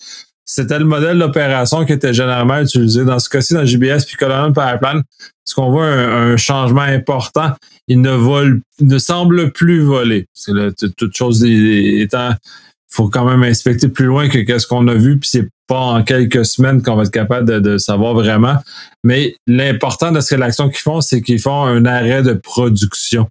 C'était le modèle d'opération qui était généralement utilisé. Dans ce cas-ci, dans JBS puis Colonel Pipeline, ce qu'on voit un, changement important. Il ne vole, ne semble plus voler. C'est toute chose étant faut quand même inspecter plus loin que qu'est-ce qu'on a vu, puis c'est pas en quelques semaines qu'on va être capable de, savoir vraiment. Mais l'important de ce que l'action qu'ils font, c'est qu'ils font un arrêt de production.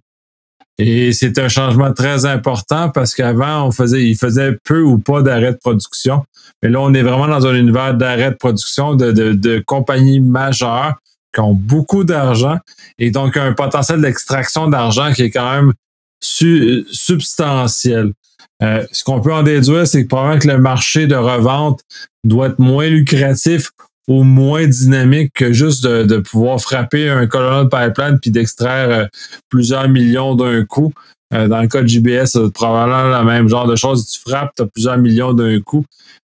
Et c'est un changement très important parce qu'avant, on faisait, ils faisaient peu ou pas d'arrêt de production. Mais là, on est vraiment dans un univers d'arrêt de production de, de, compagnies majeures qui ont beaucoup d'argent et donc un potentiel d'extraction d'argent qui est quand même substantiel. Euh, ce qu'on peut en déduire, c'est que probablement que le marché de revente doit être moins lucratif ou moins dynamique que juste de, pouvoir frapper un colonel pipeline puis d'extraire euh, plusieurs millions d'un coup. Euh, dans le cas de JBS, c'est probablement le même genre de chose. Tu frappes, tu as plusieurs millions d'un coup.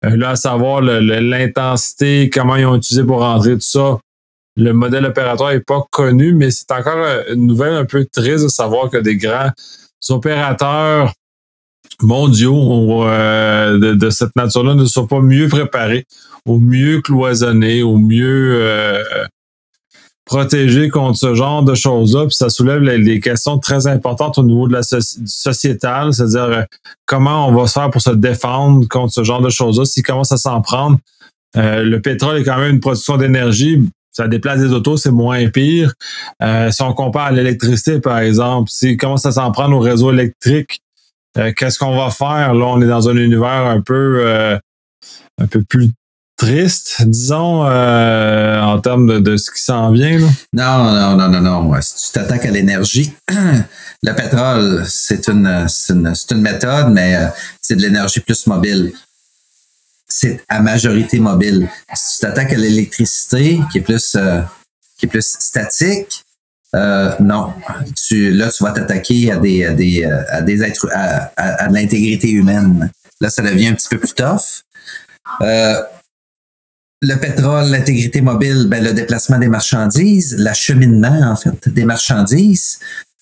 là, à savoir l'intensité, comment ils ont utilisé pour rentrer tout ça, le modèle opératoire n'est pas connu, mais c'est encore une nouvelle un peu triste de savoir que des grands opérateurs mondiaux euh, de, cette nature-là ne sont pas mieux préparés, ou mieux cloisonnés, ou mieux euh, protéger contre ce genre de choses-là. Puis ça soulève des questions très importantes au niveau de la sociétale, c'est-à-dire euh, comment on va se faire pour se défendre contre ce genre de choses-là. S'il commence à s'en prendre, euh, le pétrole est quand même une production d'énergie. Ça déplace des autos, c'est moins pire. Euh, si on compare à l'électricité, par exemple, s'il commence à s'en prendre au réseau électrique, qu'est-ce qu'on va faire? Là, on est dans un univers un peu un peu plus triste, disons, euh, en termes de, ce qui s'en vient? Là? Non, non, non, non, non. Si tu t'attaques à l'énergie, le pétrole, c'est une, une, une, méthode, mais euh, c'est de l'énergie plus mobile. C'est à majorité mobile. Si tu t'attaques à l'électricité, qui est plus euh, qui est plus statique, non. Tu, là, tu vas t'attaquer à des, à des, à des êtres, à, à, de l'intégrité humaine. Là, ça devient un petit peu plus tough. Euh, le pétrole, l'intégrité mobile, ben, le déplacement des marchandises, l'acheminement, en fait, des marchandises.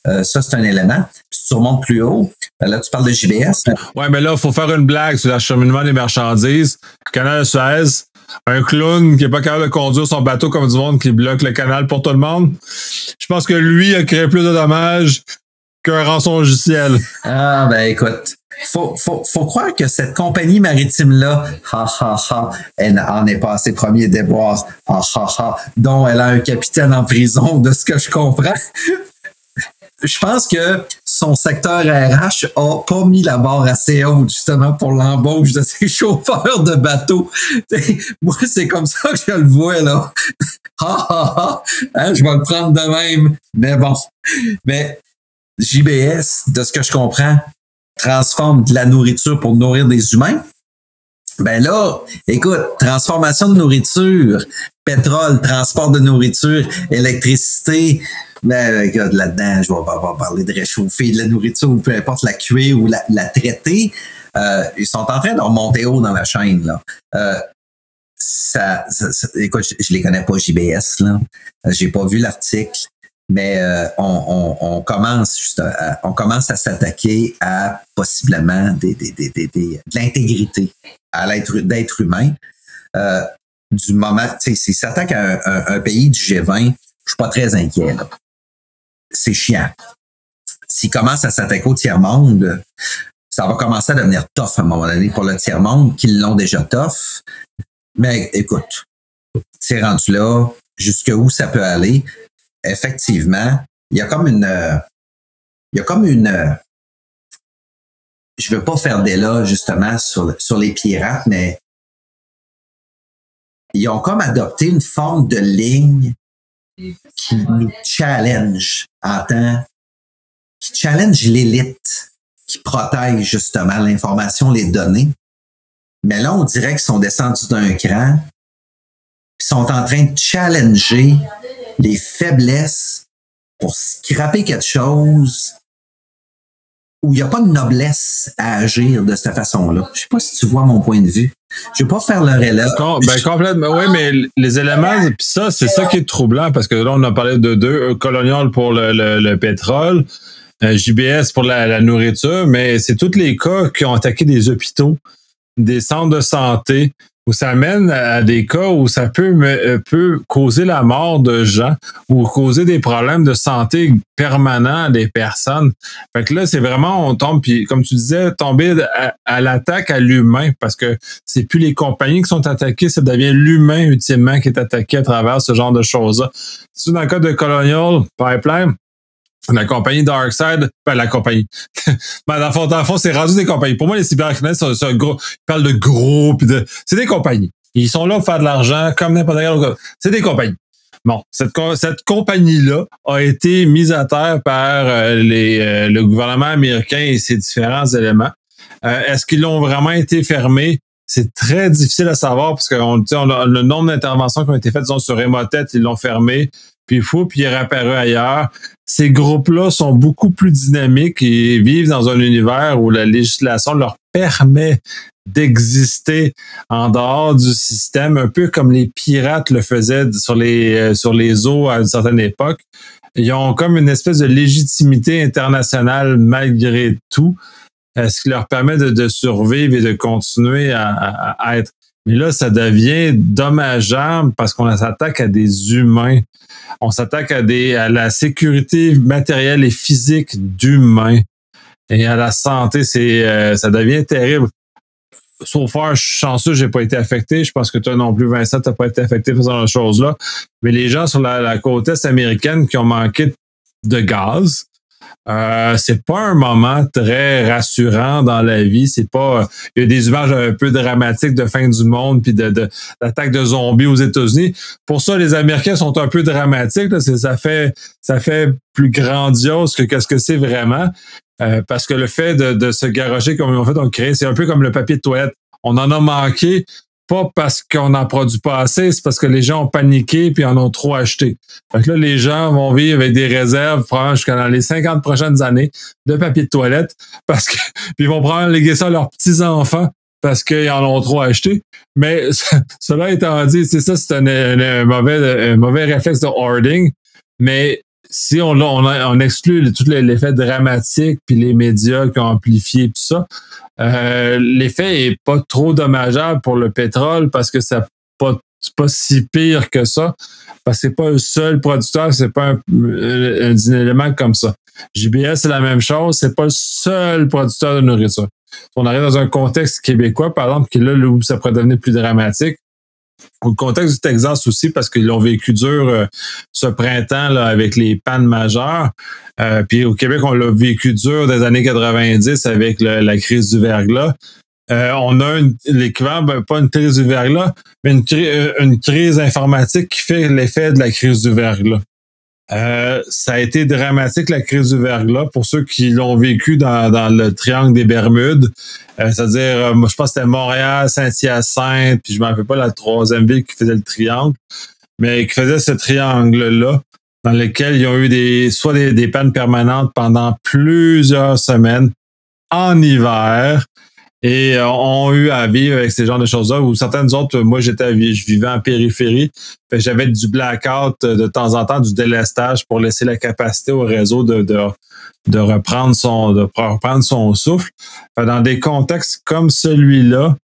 Euh, ça, c'est un élément. si tu remontes plus haut, ben là, tu parles de JBS. Oui, mais là, il faut faire une blague sur l'acheminement des marchandises. Canal Suez, un clown qui n'est pas capable de conduire son bateau comme du monde qui bloque le canal pour tout le monde. Je pense que lui a créé plus de dommages qu'un rançon logiciel. Ah, ben écoute, faut, faut, faut croire que cette compagnie maritime-là, ha, ha, ha, elle en est pas ses premiers déboires, ha, ha, ha, dont elle a un capitaine en prison, de ce que je comprends. Je pense que son secteur RH a pas mis la barre assez haute justement pour l'embauche de ses chauffeurs de bateau. Moi, c'est comme ça que je le vois là. ha. Hein, je vais le prendre de même. Mais bon. Mais JBS, de ce que je comprends, transforme de la nourriture pour nourrir des humains. Ben là, écoute, transformation de nourriture, pétrole, transport de nourriture, électricité, ben, écoute, là-dedans, je vais pas parler de réchauffer de la nourriture ou peu importe la cuire ou la, traiter. Euh, ils sont en train de remonter haut dans la chaîne. Là. Euh, ça, écoute, je, les connais pas JBS là. J'ai pas vu l'article mais euh, on, commence juste à, on commence à s'attaquer à possiblement des, des, des, de l'intégrité à l'être d'être humain. Euh, du moment, tu sais, s'il s'attaque à un, pays du G20, je suis pas très inquiet. C'est chiant. S'il commence à s'attaquer au tiers-monde, ça va commencer à devenir tough à un moment donné pour le tiers-monde, qui l'ont déjà tough. Mais écoute, c'est rendu là, jusqu'où ça peut aller? Effectivement, il y a comme une, il y a comme une, je veux pas faire d'éloge justement sur, sur les pirates, mais ils ont comme adopté une forme de ligne qui nous challenge en tant, qui challenge l'élite, qui protège justement l'information, les données. Mais là, on dirait qu'ils sont descendus d'un cran, ils sont en train de challenger les faiblesses pour scraper quelque chose où il n'y a pas de noblesse à agir de cette façon-là. Je sais pas si tu vois mon point de vue. Je vais pas faire le relais. ben, complètement. Oui, mais les éléments, puis ça, c'est ça qui est troublant parce que là, on a parlé de deux, Colonial pour le, pétrole, JBS pour la, nourriture, mais c'est tous les cas qui ont attaqué des hôpitaux, des centres de santé, où ça mène à des cas où ça peut, euh, peut causer la mort de gens ou causer des problèmes de santé permanents à des personnes. Fait que là, c'est vraiment, on tombe, puis comme tu disais, tomber à, l'attaque à l'humain parce que c'est plus les compagnies qui sont attaquées, ça devient l'humain ultimement qui est attaqué à travers ce genre de choses-là. C'est dans le cas de Colonial Pipeline, la compagnie Darkside, ben la compagnie. ben, dans le fond, fond c'est rendu des compagnies. Pour moi, les cybercriminels, c'est un gros. Ils parlent de gros, puis de. C'est des compagnies. Ils sont là pour faire de l'argent comme n'importe quel. C'est des compagnies. Bon, cette, cette compagnie-là a été mise à terre par euh, les, euh, le gouvernement américain et ses différents éléments. Euh, est-ce qu'ils l'ont vraiment été fermés? C'est très difficile à savoir parce que on, on a le nombre d'interventions qui ont été faites disons, sur Emotet, ils l'ont fermé puis puis il est réapparu ailleurs. Ces groupes-là sont beaucoup plus dynamiques et vivent dans un univers où la législation leur permet d'exister en dehors du système, un peu comme les pirates le faisaient sur les, euh, sur les eaux à une certaine époque. Ils ont comme une espèce de légitimité internationale malgré tout, ce qui leur permet de, survivre et de continuer à, être. Mais là, ça devient dommageable parce qu'on s'attaque à des humains. On s'attaque à, des, à la sécurité matérielle et physique d'humains et à la santé. C'est, euh, ça devient terrible. Sauf faire, je suis chanceux, j'ai pas été affecté. Je pense que toi non plus, Vincent, t'as pas été affecté par cette chose-là. Mais les gens sur la côte est américaine qui ont manqué de gaz, euh, c'est pas un moment très rassurant dans la vie. C'est pas. Il y a des images un peu dramatiques de fin du monde puis de, d'attaque de, zombies aux États-Unis. Pour ça, les Américains sont un peu dramatiques. Là. ça fait ça fait plus grandiose que qu'est-ce que c'est vraiment. Euh, parce que le fait de, de se garocher comme ils ont fait, on crée, c'est un peu comme le papier de toilette. On en a manqué, pas parce qu'on n'en produit pas assez, c'est parce que les gens ont paniqué puis en ont trop acheté. Fait que là, les gens vont vivre avec des réserves, jusqu'à dans les 50 prochaines années, de papier de toilette, parce que puis ils vont probablement léguer ça à leurs petits-enfants parce qu'ils en ont trop acheté. Mais cela étant dit, c'est ça, c'est un, mauvais, un mauvais réflexe de hoarding. Mais si on, on, on exclut tout l'effet dramatique puis les médias qui ont amplifié tout ça, euh, l'effet est pas trop dommageable pour le pétrole parce que ça pas pas si pire que ça parce que c'est pas le seul producteur, c'est pas un, un, élément comme ça. JBS c'est la même chose, c'est pas le seul producteur de nourriture. On arrive dans un contexte québécois par exemple qui là où ça pourrait devenir plus dramatique, au contexte du Texas aussi, parce qu'ils l'ont vécu dur euh, ce printemps là, avec les pannes majeures. Euh, puis au Québec, on l'a vécu dur des années 90 avec la crise du verglas. Euh, on a l'équivalent, ben, pas une crise du verglas, mais une, une crise informatique qui fait l'effet de la crise du verglas. Euh, ça a été dramatique la crise du verglas pour ceux qui l'ont vécu dans, dans, le triangle des Bermudes. Euh, c'est-à-dire, euh, je pense que c'était Montréal, Saint-Hyacinthe, puis je ne me rappelle pas la troisième ville qui faisait le triangle, mais qui faisait ce triangle-là, dans lequel ils ont eu des soit des, des pannes permanentes pendant plusieurs semaines en hiver et euh, ont eu à vivre avec ces genres de choses-là. Ou certaines autres, moi, j'étais, je vivais en périphérie. J'avais du blackout euh, de temps en temps, du délestage pour laisser la capacité au réseau de, de, de reprendre son de reprendre son souffle. Dans des contextes comme celui-là,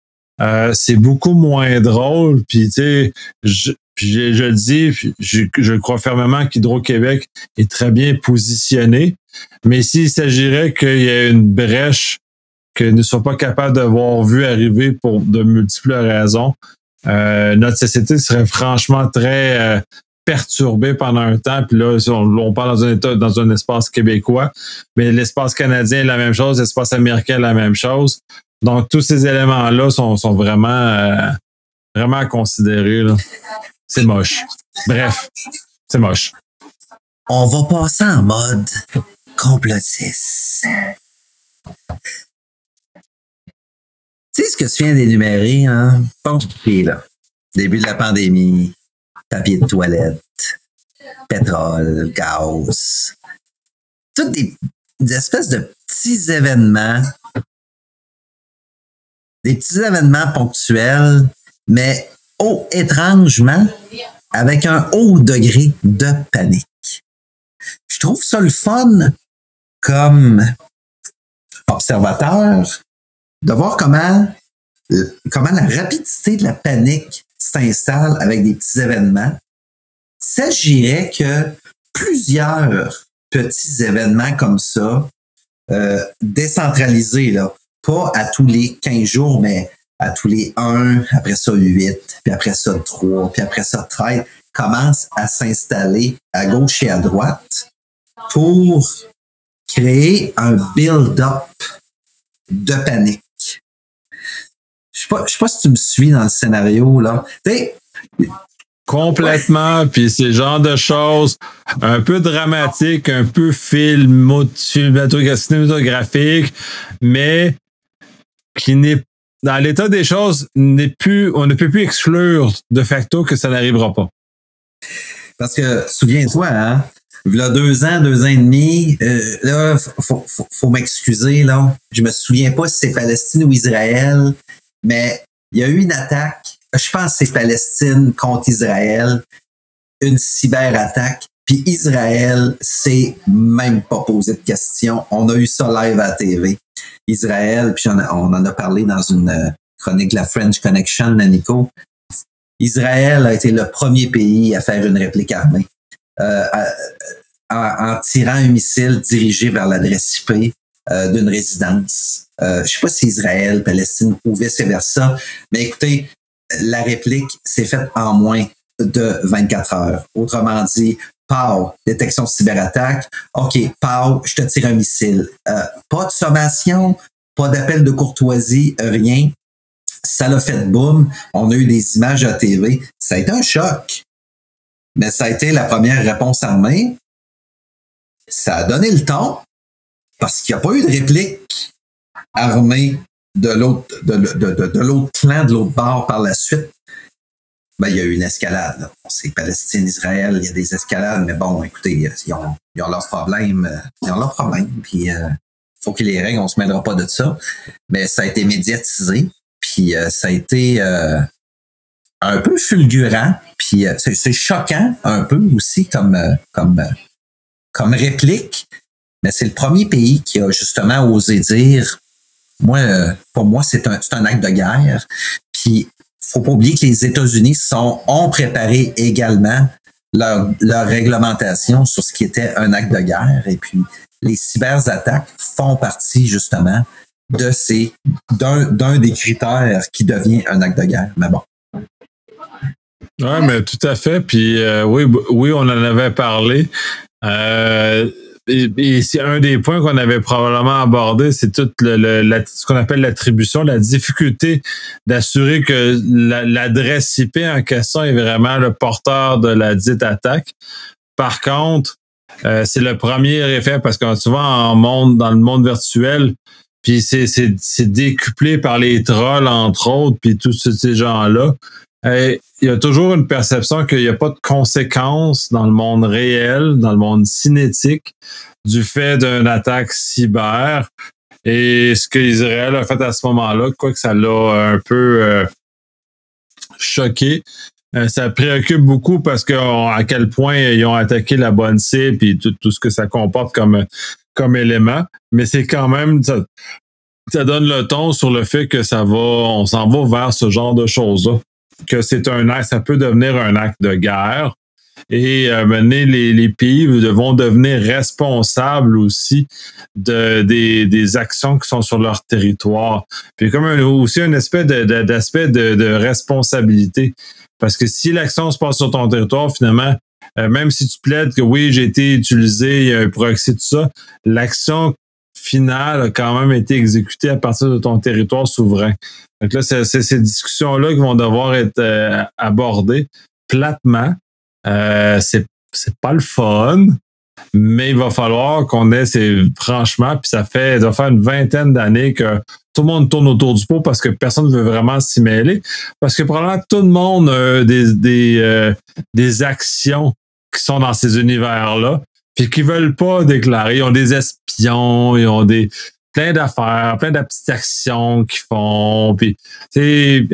euh, c'est beaucoup moins drôle. Puis tu sais, je, je, je le dis, je, je crois fermement qu'Hydro-Québec est très bien positionné. Mais s'il s'agirait qu'il y ait une brèche que ne soit pas capable d'avoir vu arriver pour de multiples raisons, euh, notre société serait franchement très euh, perturbée pendant un temps. Puis là, on, on, parle dans un état, dans un espace québécois, mais l'espace canadien est la même chose, l'espace américain est la même chose. Donc, tous ces éléments-là sont, sont vraiment, euh, vraiment à considérer. C'est moche. Bref, c'est moche. On va passer en mode complotiste. Tu sais ce que tu viens d'énumérer, hein? Bon, là, début de la pandémie, papier de toilette, pétrole, gaz, toutes des, espèces de petits événements, des petits événements ponctuels, mais oh, étrangement, avec un haut degré de panique. Je trouve ça le fun comme observateur, de voir comment, euh, comment la rapidité de la panique s'installe avec des petits événements. S'agirait que plusieurs petits événements comme ça, euh, décentralisés, là, pas à tous les 15 jours, mais à tous les 1, après ça 8, puis après ça 3, puis après ça 13, commencent à s'installer à gauche et à droite pour créer un build-up de panique. Je sais pas, sais pas si tu me suis dans le scénario, là. Complètement, puis c'est le genre de choses un peu dramatiques, un peu cinématographique, mais qui n'est dans l'état des choses n'est plus, on ne peut plus exclure de facto que ça n'arrivera pas. Parce que souviens-toi, hein, il y a deux ans, deux ans et demi, euh, là, faut, faut, faut m'excuser, là. Je me souviens pas si c'est Palestine ou Israël mais il y a eu une attaque, je pense que c'est Palestine contre Israël, une cyberattaque, puis Israël s'est même pas posé de questions. On a eu ça live à la TV. Israël, puis on, en a parlé dans une euh, chronique de la French Connection, Nico. Israël a été le premier pays à faire une réplique armée. Euh, en, tirant un missile dirigé vers l'adresse IP euh, d'une résidence. Euh, je sais pas si Israël, Palestine ou vice-versa, mais écoutez, la réplique s'est faite en moins de 24 heures. Autrement dit, PAU, détection cyberattaque. OK, PAU, je te tire un missile. Euh, pas de sommation, pas d'appel de courtoisie, rien. Ça l'a fait boum. On a eu des images à TV. Ça a été un choc. Mais ça a été la première réponse armée. Ça a donné le ton parce qu'il n'y a pas eu de réplique armée de l'autre de, de, de, l'autre clan, de l'autre bord par la suite. Ben, il y a eu une escalade. C'est Palestine, Israël, il y a des escalades, mais bon, écoutez, ils ont, ils ont leurs problèmes. Ils ont leurs problèmes, puis euh, faut qu'ils les règlent, on se mêlera pas de ça. Mais ça a été médiatisé, puis euh, ça a été euh, un peu fulgurant, puis euh, c'est choquant un peu aussi comme, comme, comme réplique, mais c'est le premier pays qui a justement osé dire, moi, pour moi, c'est un, un acte de guerre. Puis, faut pas oublier que les États-Unis sont, ont préparé également leur, leur réglementation sur ce qui était un acte de guerre. Et puis, les cyberattaques font partie justement de ces d'un des critères qui devient un acte de guerre. Mais bon. Oui, mais tout à fait. Puis euh, oui, oui, on en avait parlé. Euh, et, c'est un des points qu'on avait probablement abordé, c'est tout le, ce qu'on appelle l'attribution, la difficulté d'assurer que l'adresse IP en question est vraiment le porteur de la dite attaque. Par contre, euh, c'est le premier effet parce que souvent en monde, dans le monde virtuel, puis c'est, c'est, décuplé par les trolls, entre autres, puis tous ces gens-là. Il y a toujours une perception qu'il n'y a pas de conséquences dans le monde réel, dans le monde cinétique, du fait d'une attaque cyber. Et ce qu'Israël a fait à ce moment-là, quoi que ça l'a un peu euh, choqué, euh, ça préoccupe beaucoup parce que à quel point ils ont attaqué la bonne cible et tout, ce que ça comporte comme, comme élément. Mais c'est quand même, ça, donne le ton sur le fait que ça va, on s'en va vers ce genre de choses-là. Que c'est un acte, ça peut devenir un acte de guerre. Et euh, mener les, les, pays vont devenir responsables aussi de, des, des, actions qui sont sur leur territoire. Puis comme aussi un aspect d'aspect de, de, responsabilité. Parce que si l'action se passe sur ton territoire, finalement, euh, même si tu plaides que oui, j'ai été utilisé, il y a un proxy, tout ça, l'action finale a quand même été exécutée à partir de ton territoire souverain. Donc là, c'est ces discussions-là qui vont devoir être euh, abordées platement. Euh, c'est pas le fun, mais il va falloir qu'on ait ces franchement, puis ça fait ça faire une vingtaine d'années que tout le monde tourne autour du pot parce que personne ne veut vraiment s'y mêler. Parce que probablement tout le monde a des, des, euh, des actions qui sont dans ces univers-là, puis qui veulent pas déclarer. Ils ont des espions, ils ont des plein d'affaires, plein de petites actions qu'ils font. Puis, tu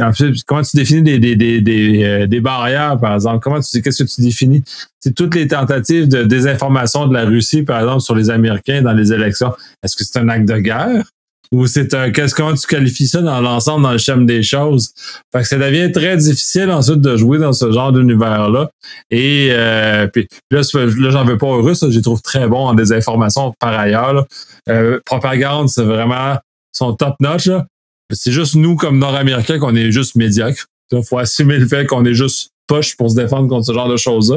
comment tu définis des, des, des, des, euh, des barrières, par exemple? Comment tu qu'est-ce que tu définis? C'est toutes les tentatives de désinformation de la Russie, par exemple, sur les Américains dans les élections. Est-ce que c'est un acte de guerre? Ou c'est un qu'est-ce comment tu qualifies ça dans l'ensemble dans le schéma des choses? Fait que ça devient très difficile ensuite de jouer dans ce genre d'univers là et euh, puis là, là j'en veux pas aux Russes je trouve très bon en désinformation par ailleurs euh, propagande c'est vraiment son top notch c'est juste nous comme Nord-Américains qu'on est juste médiocres. Il faut assumer le fait qu'on est juste poche pour se défendre contre ce genre de choses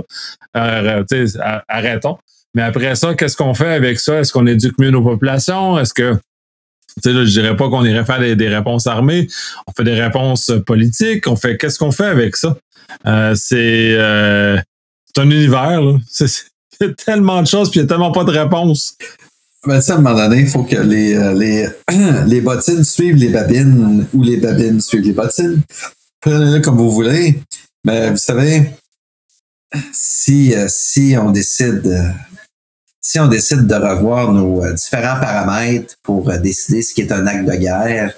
là euh, arrêtons. Mais après ça, qu'est-ce qu'on fait avec ça? Est-ce qu'on éduque mieux nos populations? Est-ce que tu sais, là, je dirais pas qu'on irait faire des, réponses armées. On fait des réponses politiques. On fait qu'est-ce qu'on fait avec ça? Euh, c'est euh, un univers, là. Il y a tellement de choses, puis il n'y a tellement pas de réponses. Ben, à un moment donné, il faut que les, euh, les, les bottines suivent les babines ou les babines suivent les bottines. Prenez-le comme vous voulez. Mais vous savez, si, si on décide si on décide de revoir nos euh, différents paramètres pour euh, décider ce qui est un acte de guerre,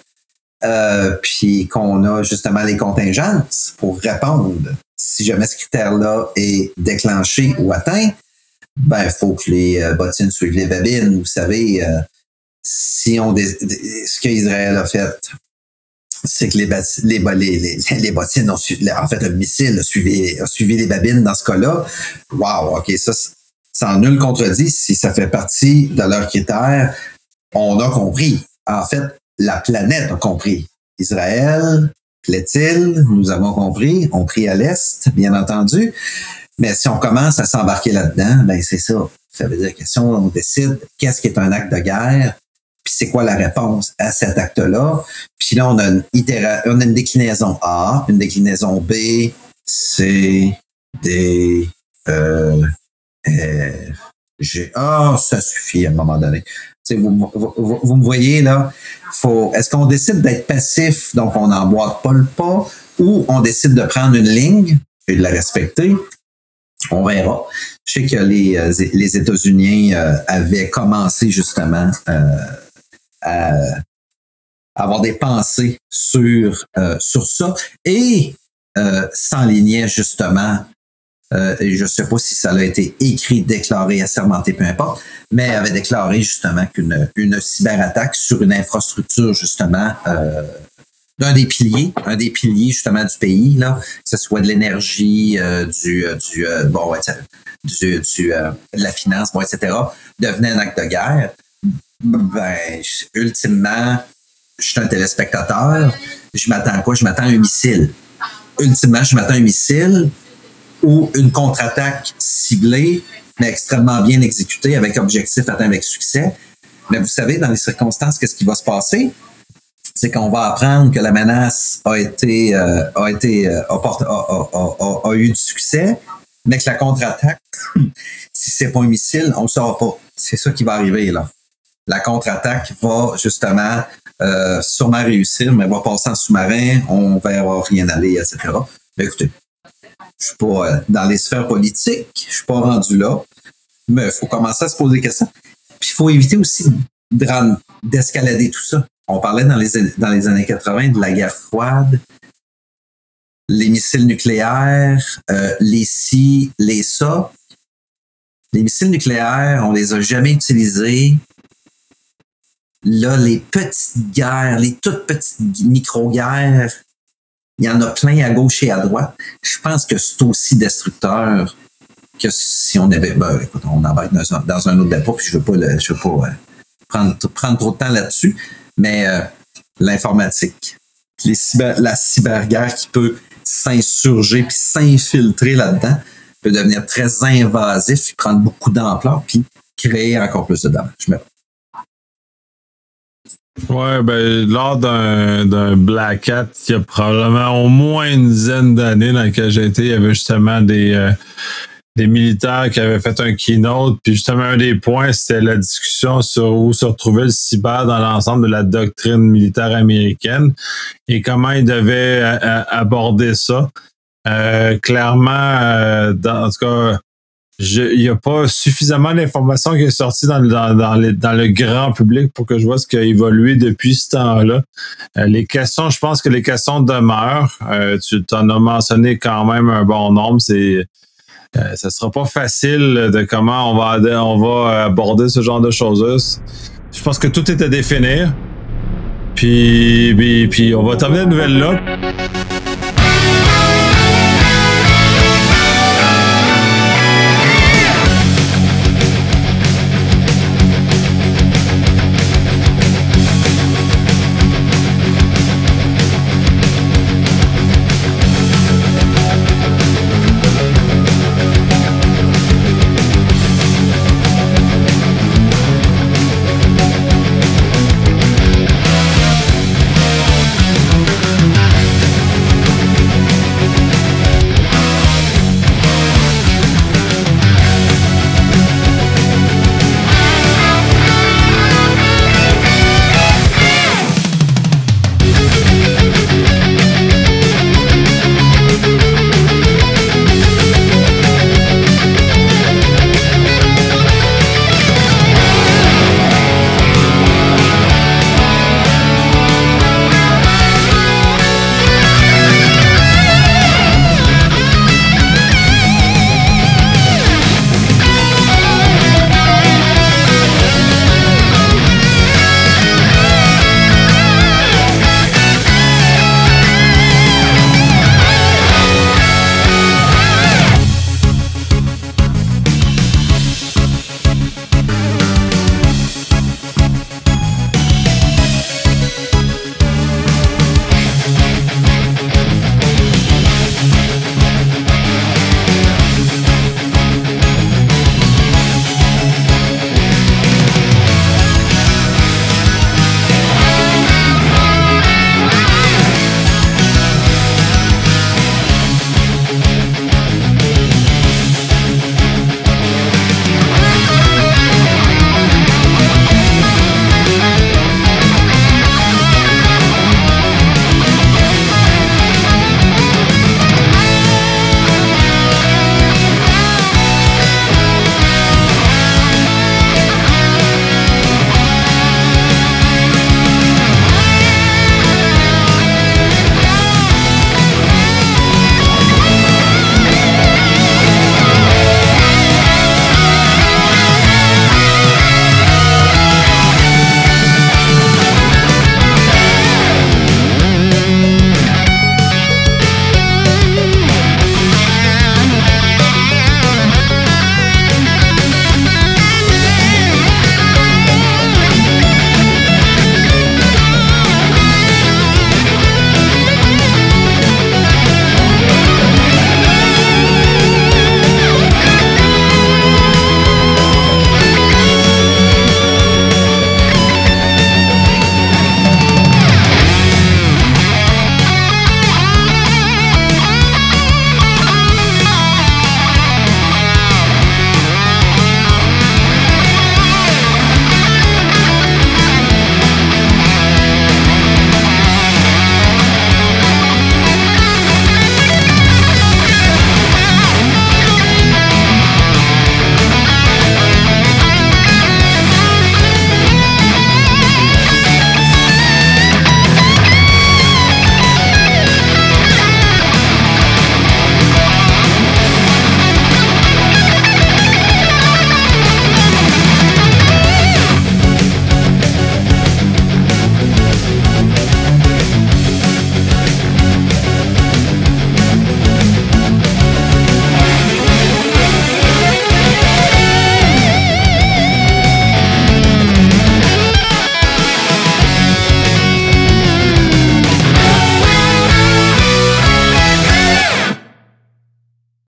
euh, puis qu'on a justement les contingences pour répondre, si jamais ce critère-là est déclenché ou atteint, ben faut que les bottines suivent les babines. Vous savez, si on ce qu'Israël a fait, c'est que les, les, bottines ont suivi, en fait, le missile a suivi, suivi les babines dans ce cas-là. Wow, OK, ça, sans nul contredit, si ça fait partie de leurs critères, on a compris. En fait, la planète a compris. Israël, plaît-il, nous avons compris, on prie à l'Est, bien entendu. Mais si on commence à s'embarquer là-dedans, ben c'est ça. Ça veut dire que si on décide qu'est-ce qui est un acte de guerre, puis c'est quoi la réponse à cet acte-là, puis là on a une, on a une déclinaison A, une déclinaison B, C, D, E, F, G. Ah, ça suffit à un moment donné. Vous, vous, vous, me voyez là, faut, est-ce qu'on décide d'être passif, donc on n'emboîte pas le pas, ou on décide de prendre une ligne et de la respecter? On verra. Je sais que les, euh, les États-Unis euh, avaient commencé justement euh, à avoir des pensées sur, sur ça et s'enlignaient justement euh, je ne sais pas si ça a été écrit, déclaré, assermenté, peu importe, mais avait déclaré justement qu'une une cyberattaque sur une infrastructure justement euh, d'un des piliers, un des piliers justement du pays, là, que ce soit de l'énergie, euh, du, du bon, du, du de la finance, bon, etc., devenait un acte de guerre. Ben, ultimement, je suis un téléspectateur, je m'attends à quoi? Je m'attends à un missile. Ultimement, je m'attends à un missile ou une contre-attaque ciblée, mais extrêmement bien exécutée avec objectif atteint avec succès. Mais vous savez, dans les circonstances, qu'est-ce qui va se passer? C'est qu'on va apprendre que la menace a été, euh, a été, euh, a, eu du succès, mais que la contre-attaque, si c'est pas un missile, on ne saura pas. C'est ça qui va arriver là. La contre-attaque va justement euh, sûrement réussir, mais va passer en sous-marin, on verra rien aller, etc. Mais écoutez, je suis pas euh, dans les sphères politiques, je suis pas rendu là. Mais il faut commencer à se poser des questions. Puis il faut éviter aussi d'escalader tout ça. On parlait dans les, années 80 de la guerre froide, les missiles nucléaires, euh, les ci, les ça. Les missiles nucléaires, on les a jamais utilisés. Là, les petites guerres, les toutes petites micro-guerres, il y en a plein à gauche et à droite. Je pense que c'est aussi destructeur que si on avait. Ben, écoute, on embarque dans un, dans un autre débat, puis je ne veux pas, je veux pas euh, prendre, prendre trop de temps là-dessus. Mais euh, l'informatique, les cyber, la cyberguerre qui peut s'insurger puis s'infiltrer là-dedans peut devenir très invasif, puis prendre beaucoup d'ampleur, puis créer encore plus de dommages. Ouais, ben, lors d'un, Black Hat, il y a probablement au moins une dizaine d'années dans lesquelles j'ai été, il y avait justement des, euh, des militaires qui avaient fait un keynote. Puis justement, un des points, c'était la discussion sur où se retrouvait le cyber dans l'ensemble de la doctrine militaire américaine et comment ils devaient euh, aborder ça. Euh, clairement, dans, en tout cas, il n'y a pas suffisamment d'informations qui est sortie dans, dans, dans, le grand public pour que je vois ce qui a évolué depuis ce temps-là. Euh, les questions, je pense que les questions demeurent. Euh, tu en as mentionné quand même un bon nombre. C'est euh, ça sera pas facile de comment on va on va aborder ce genre de choses. Je pense que tout est à définir. Puis, puis, puis on va terminer la nouvelle là.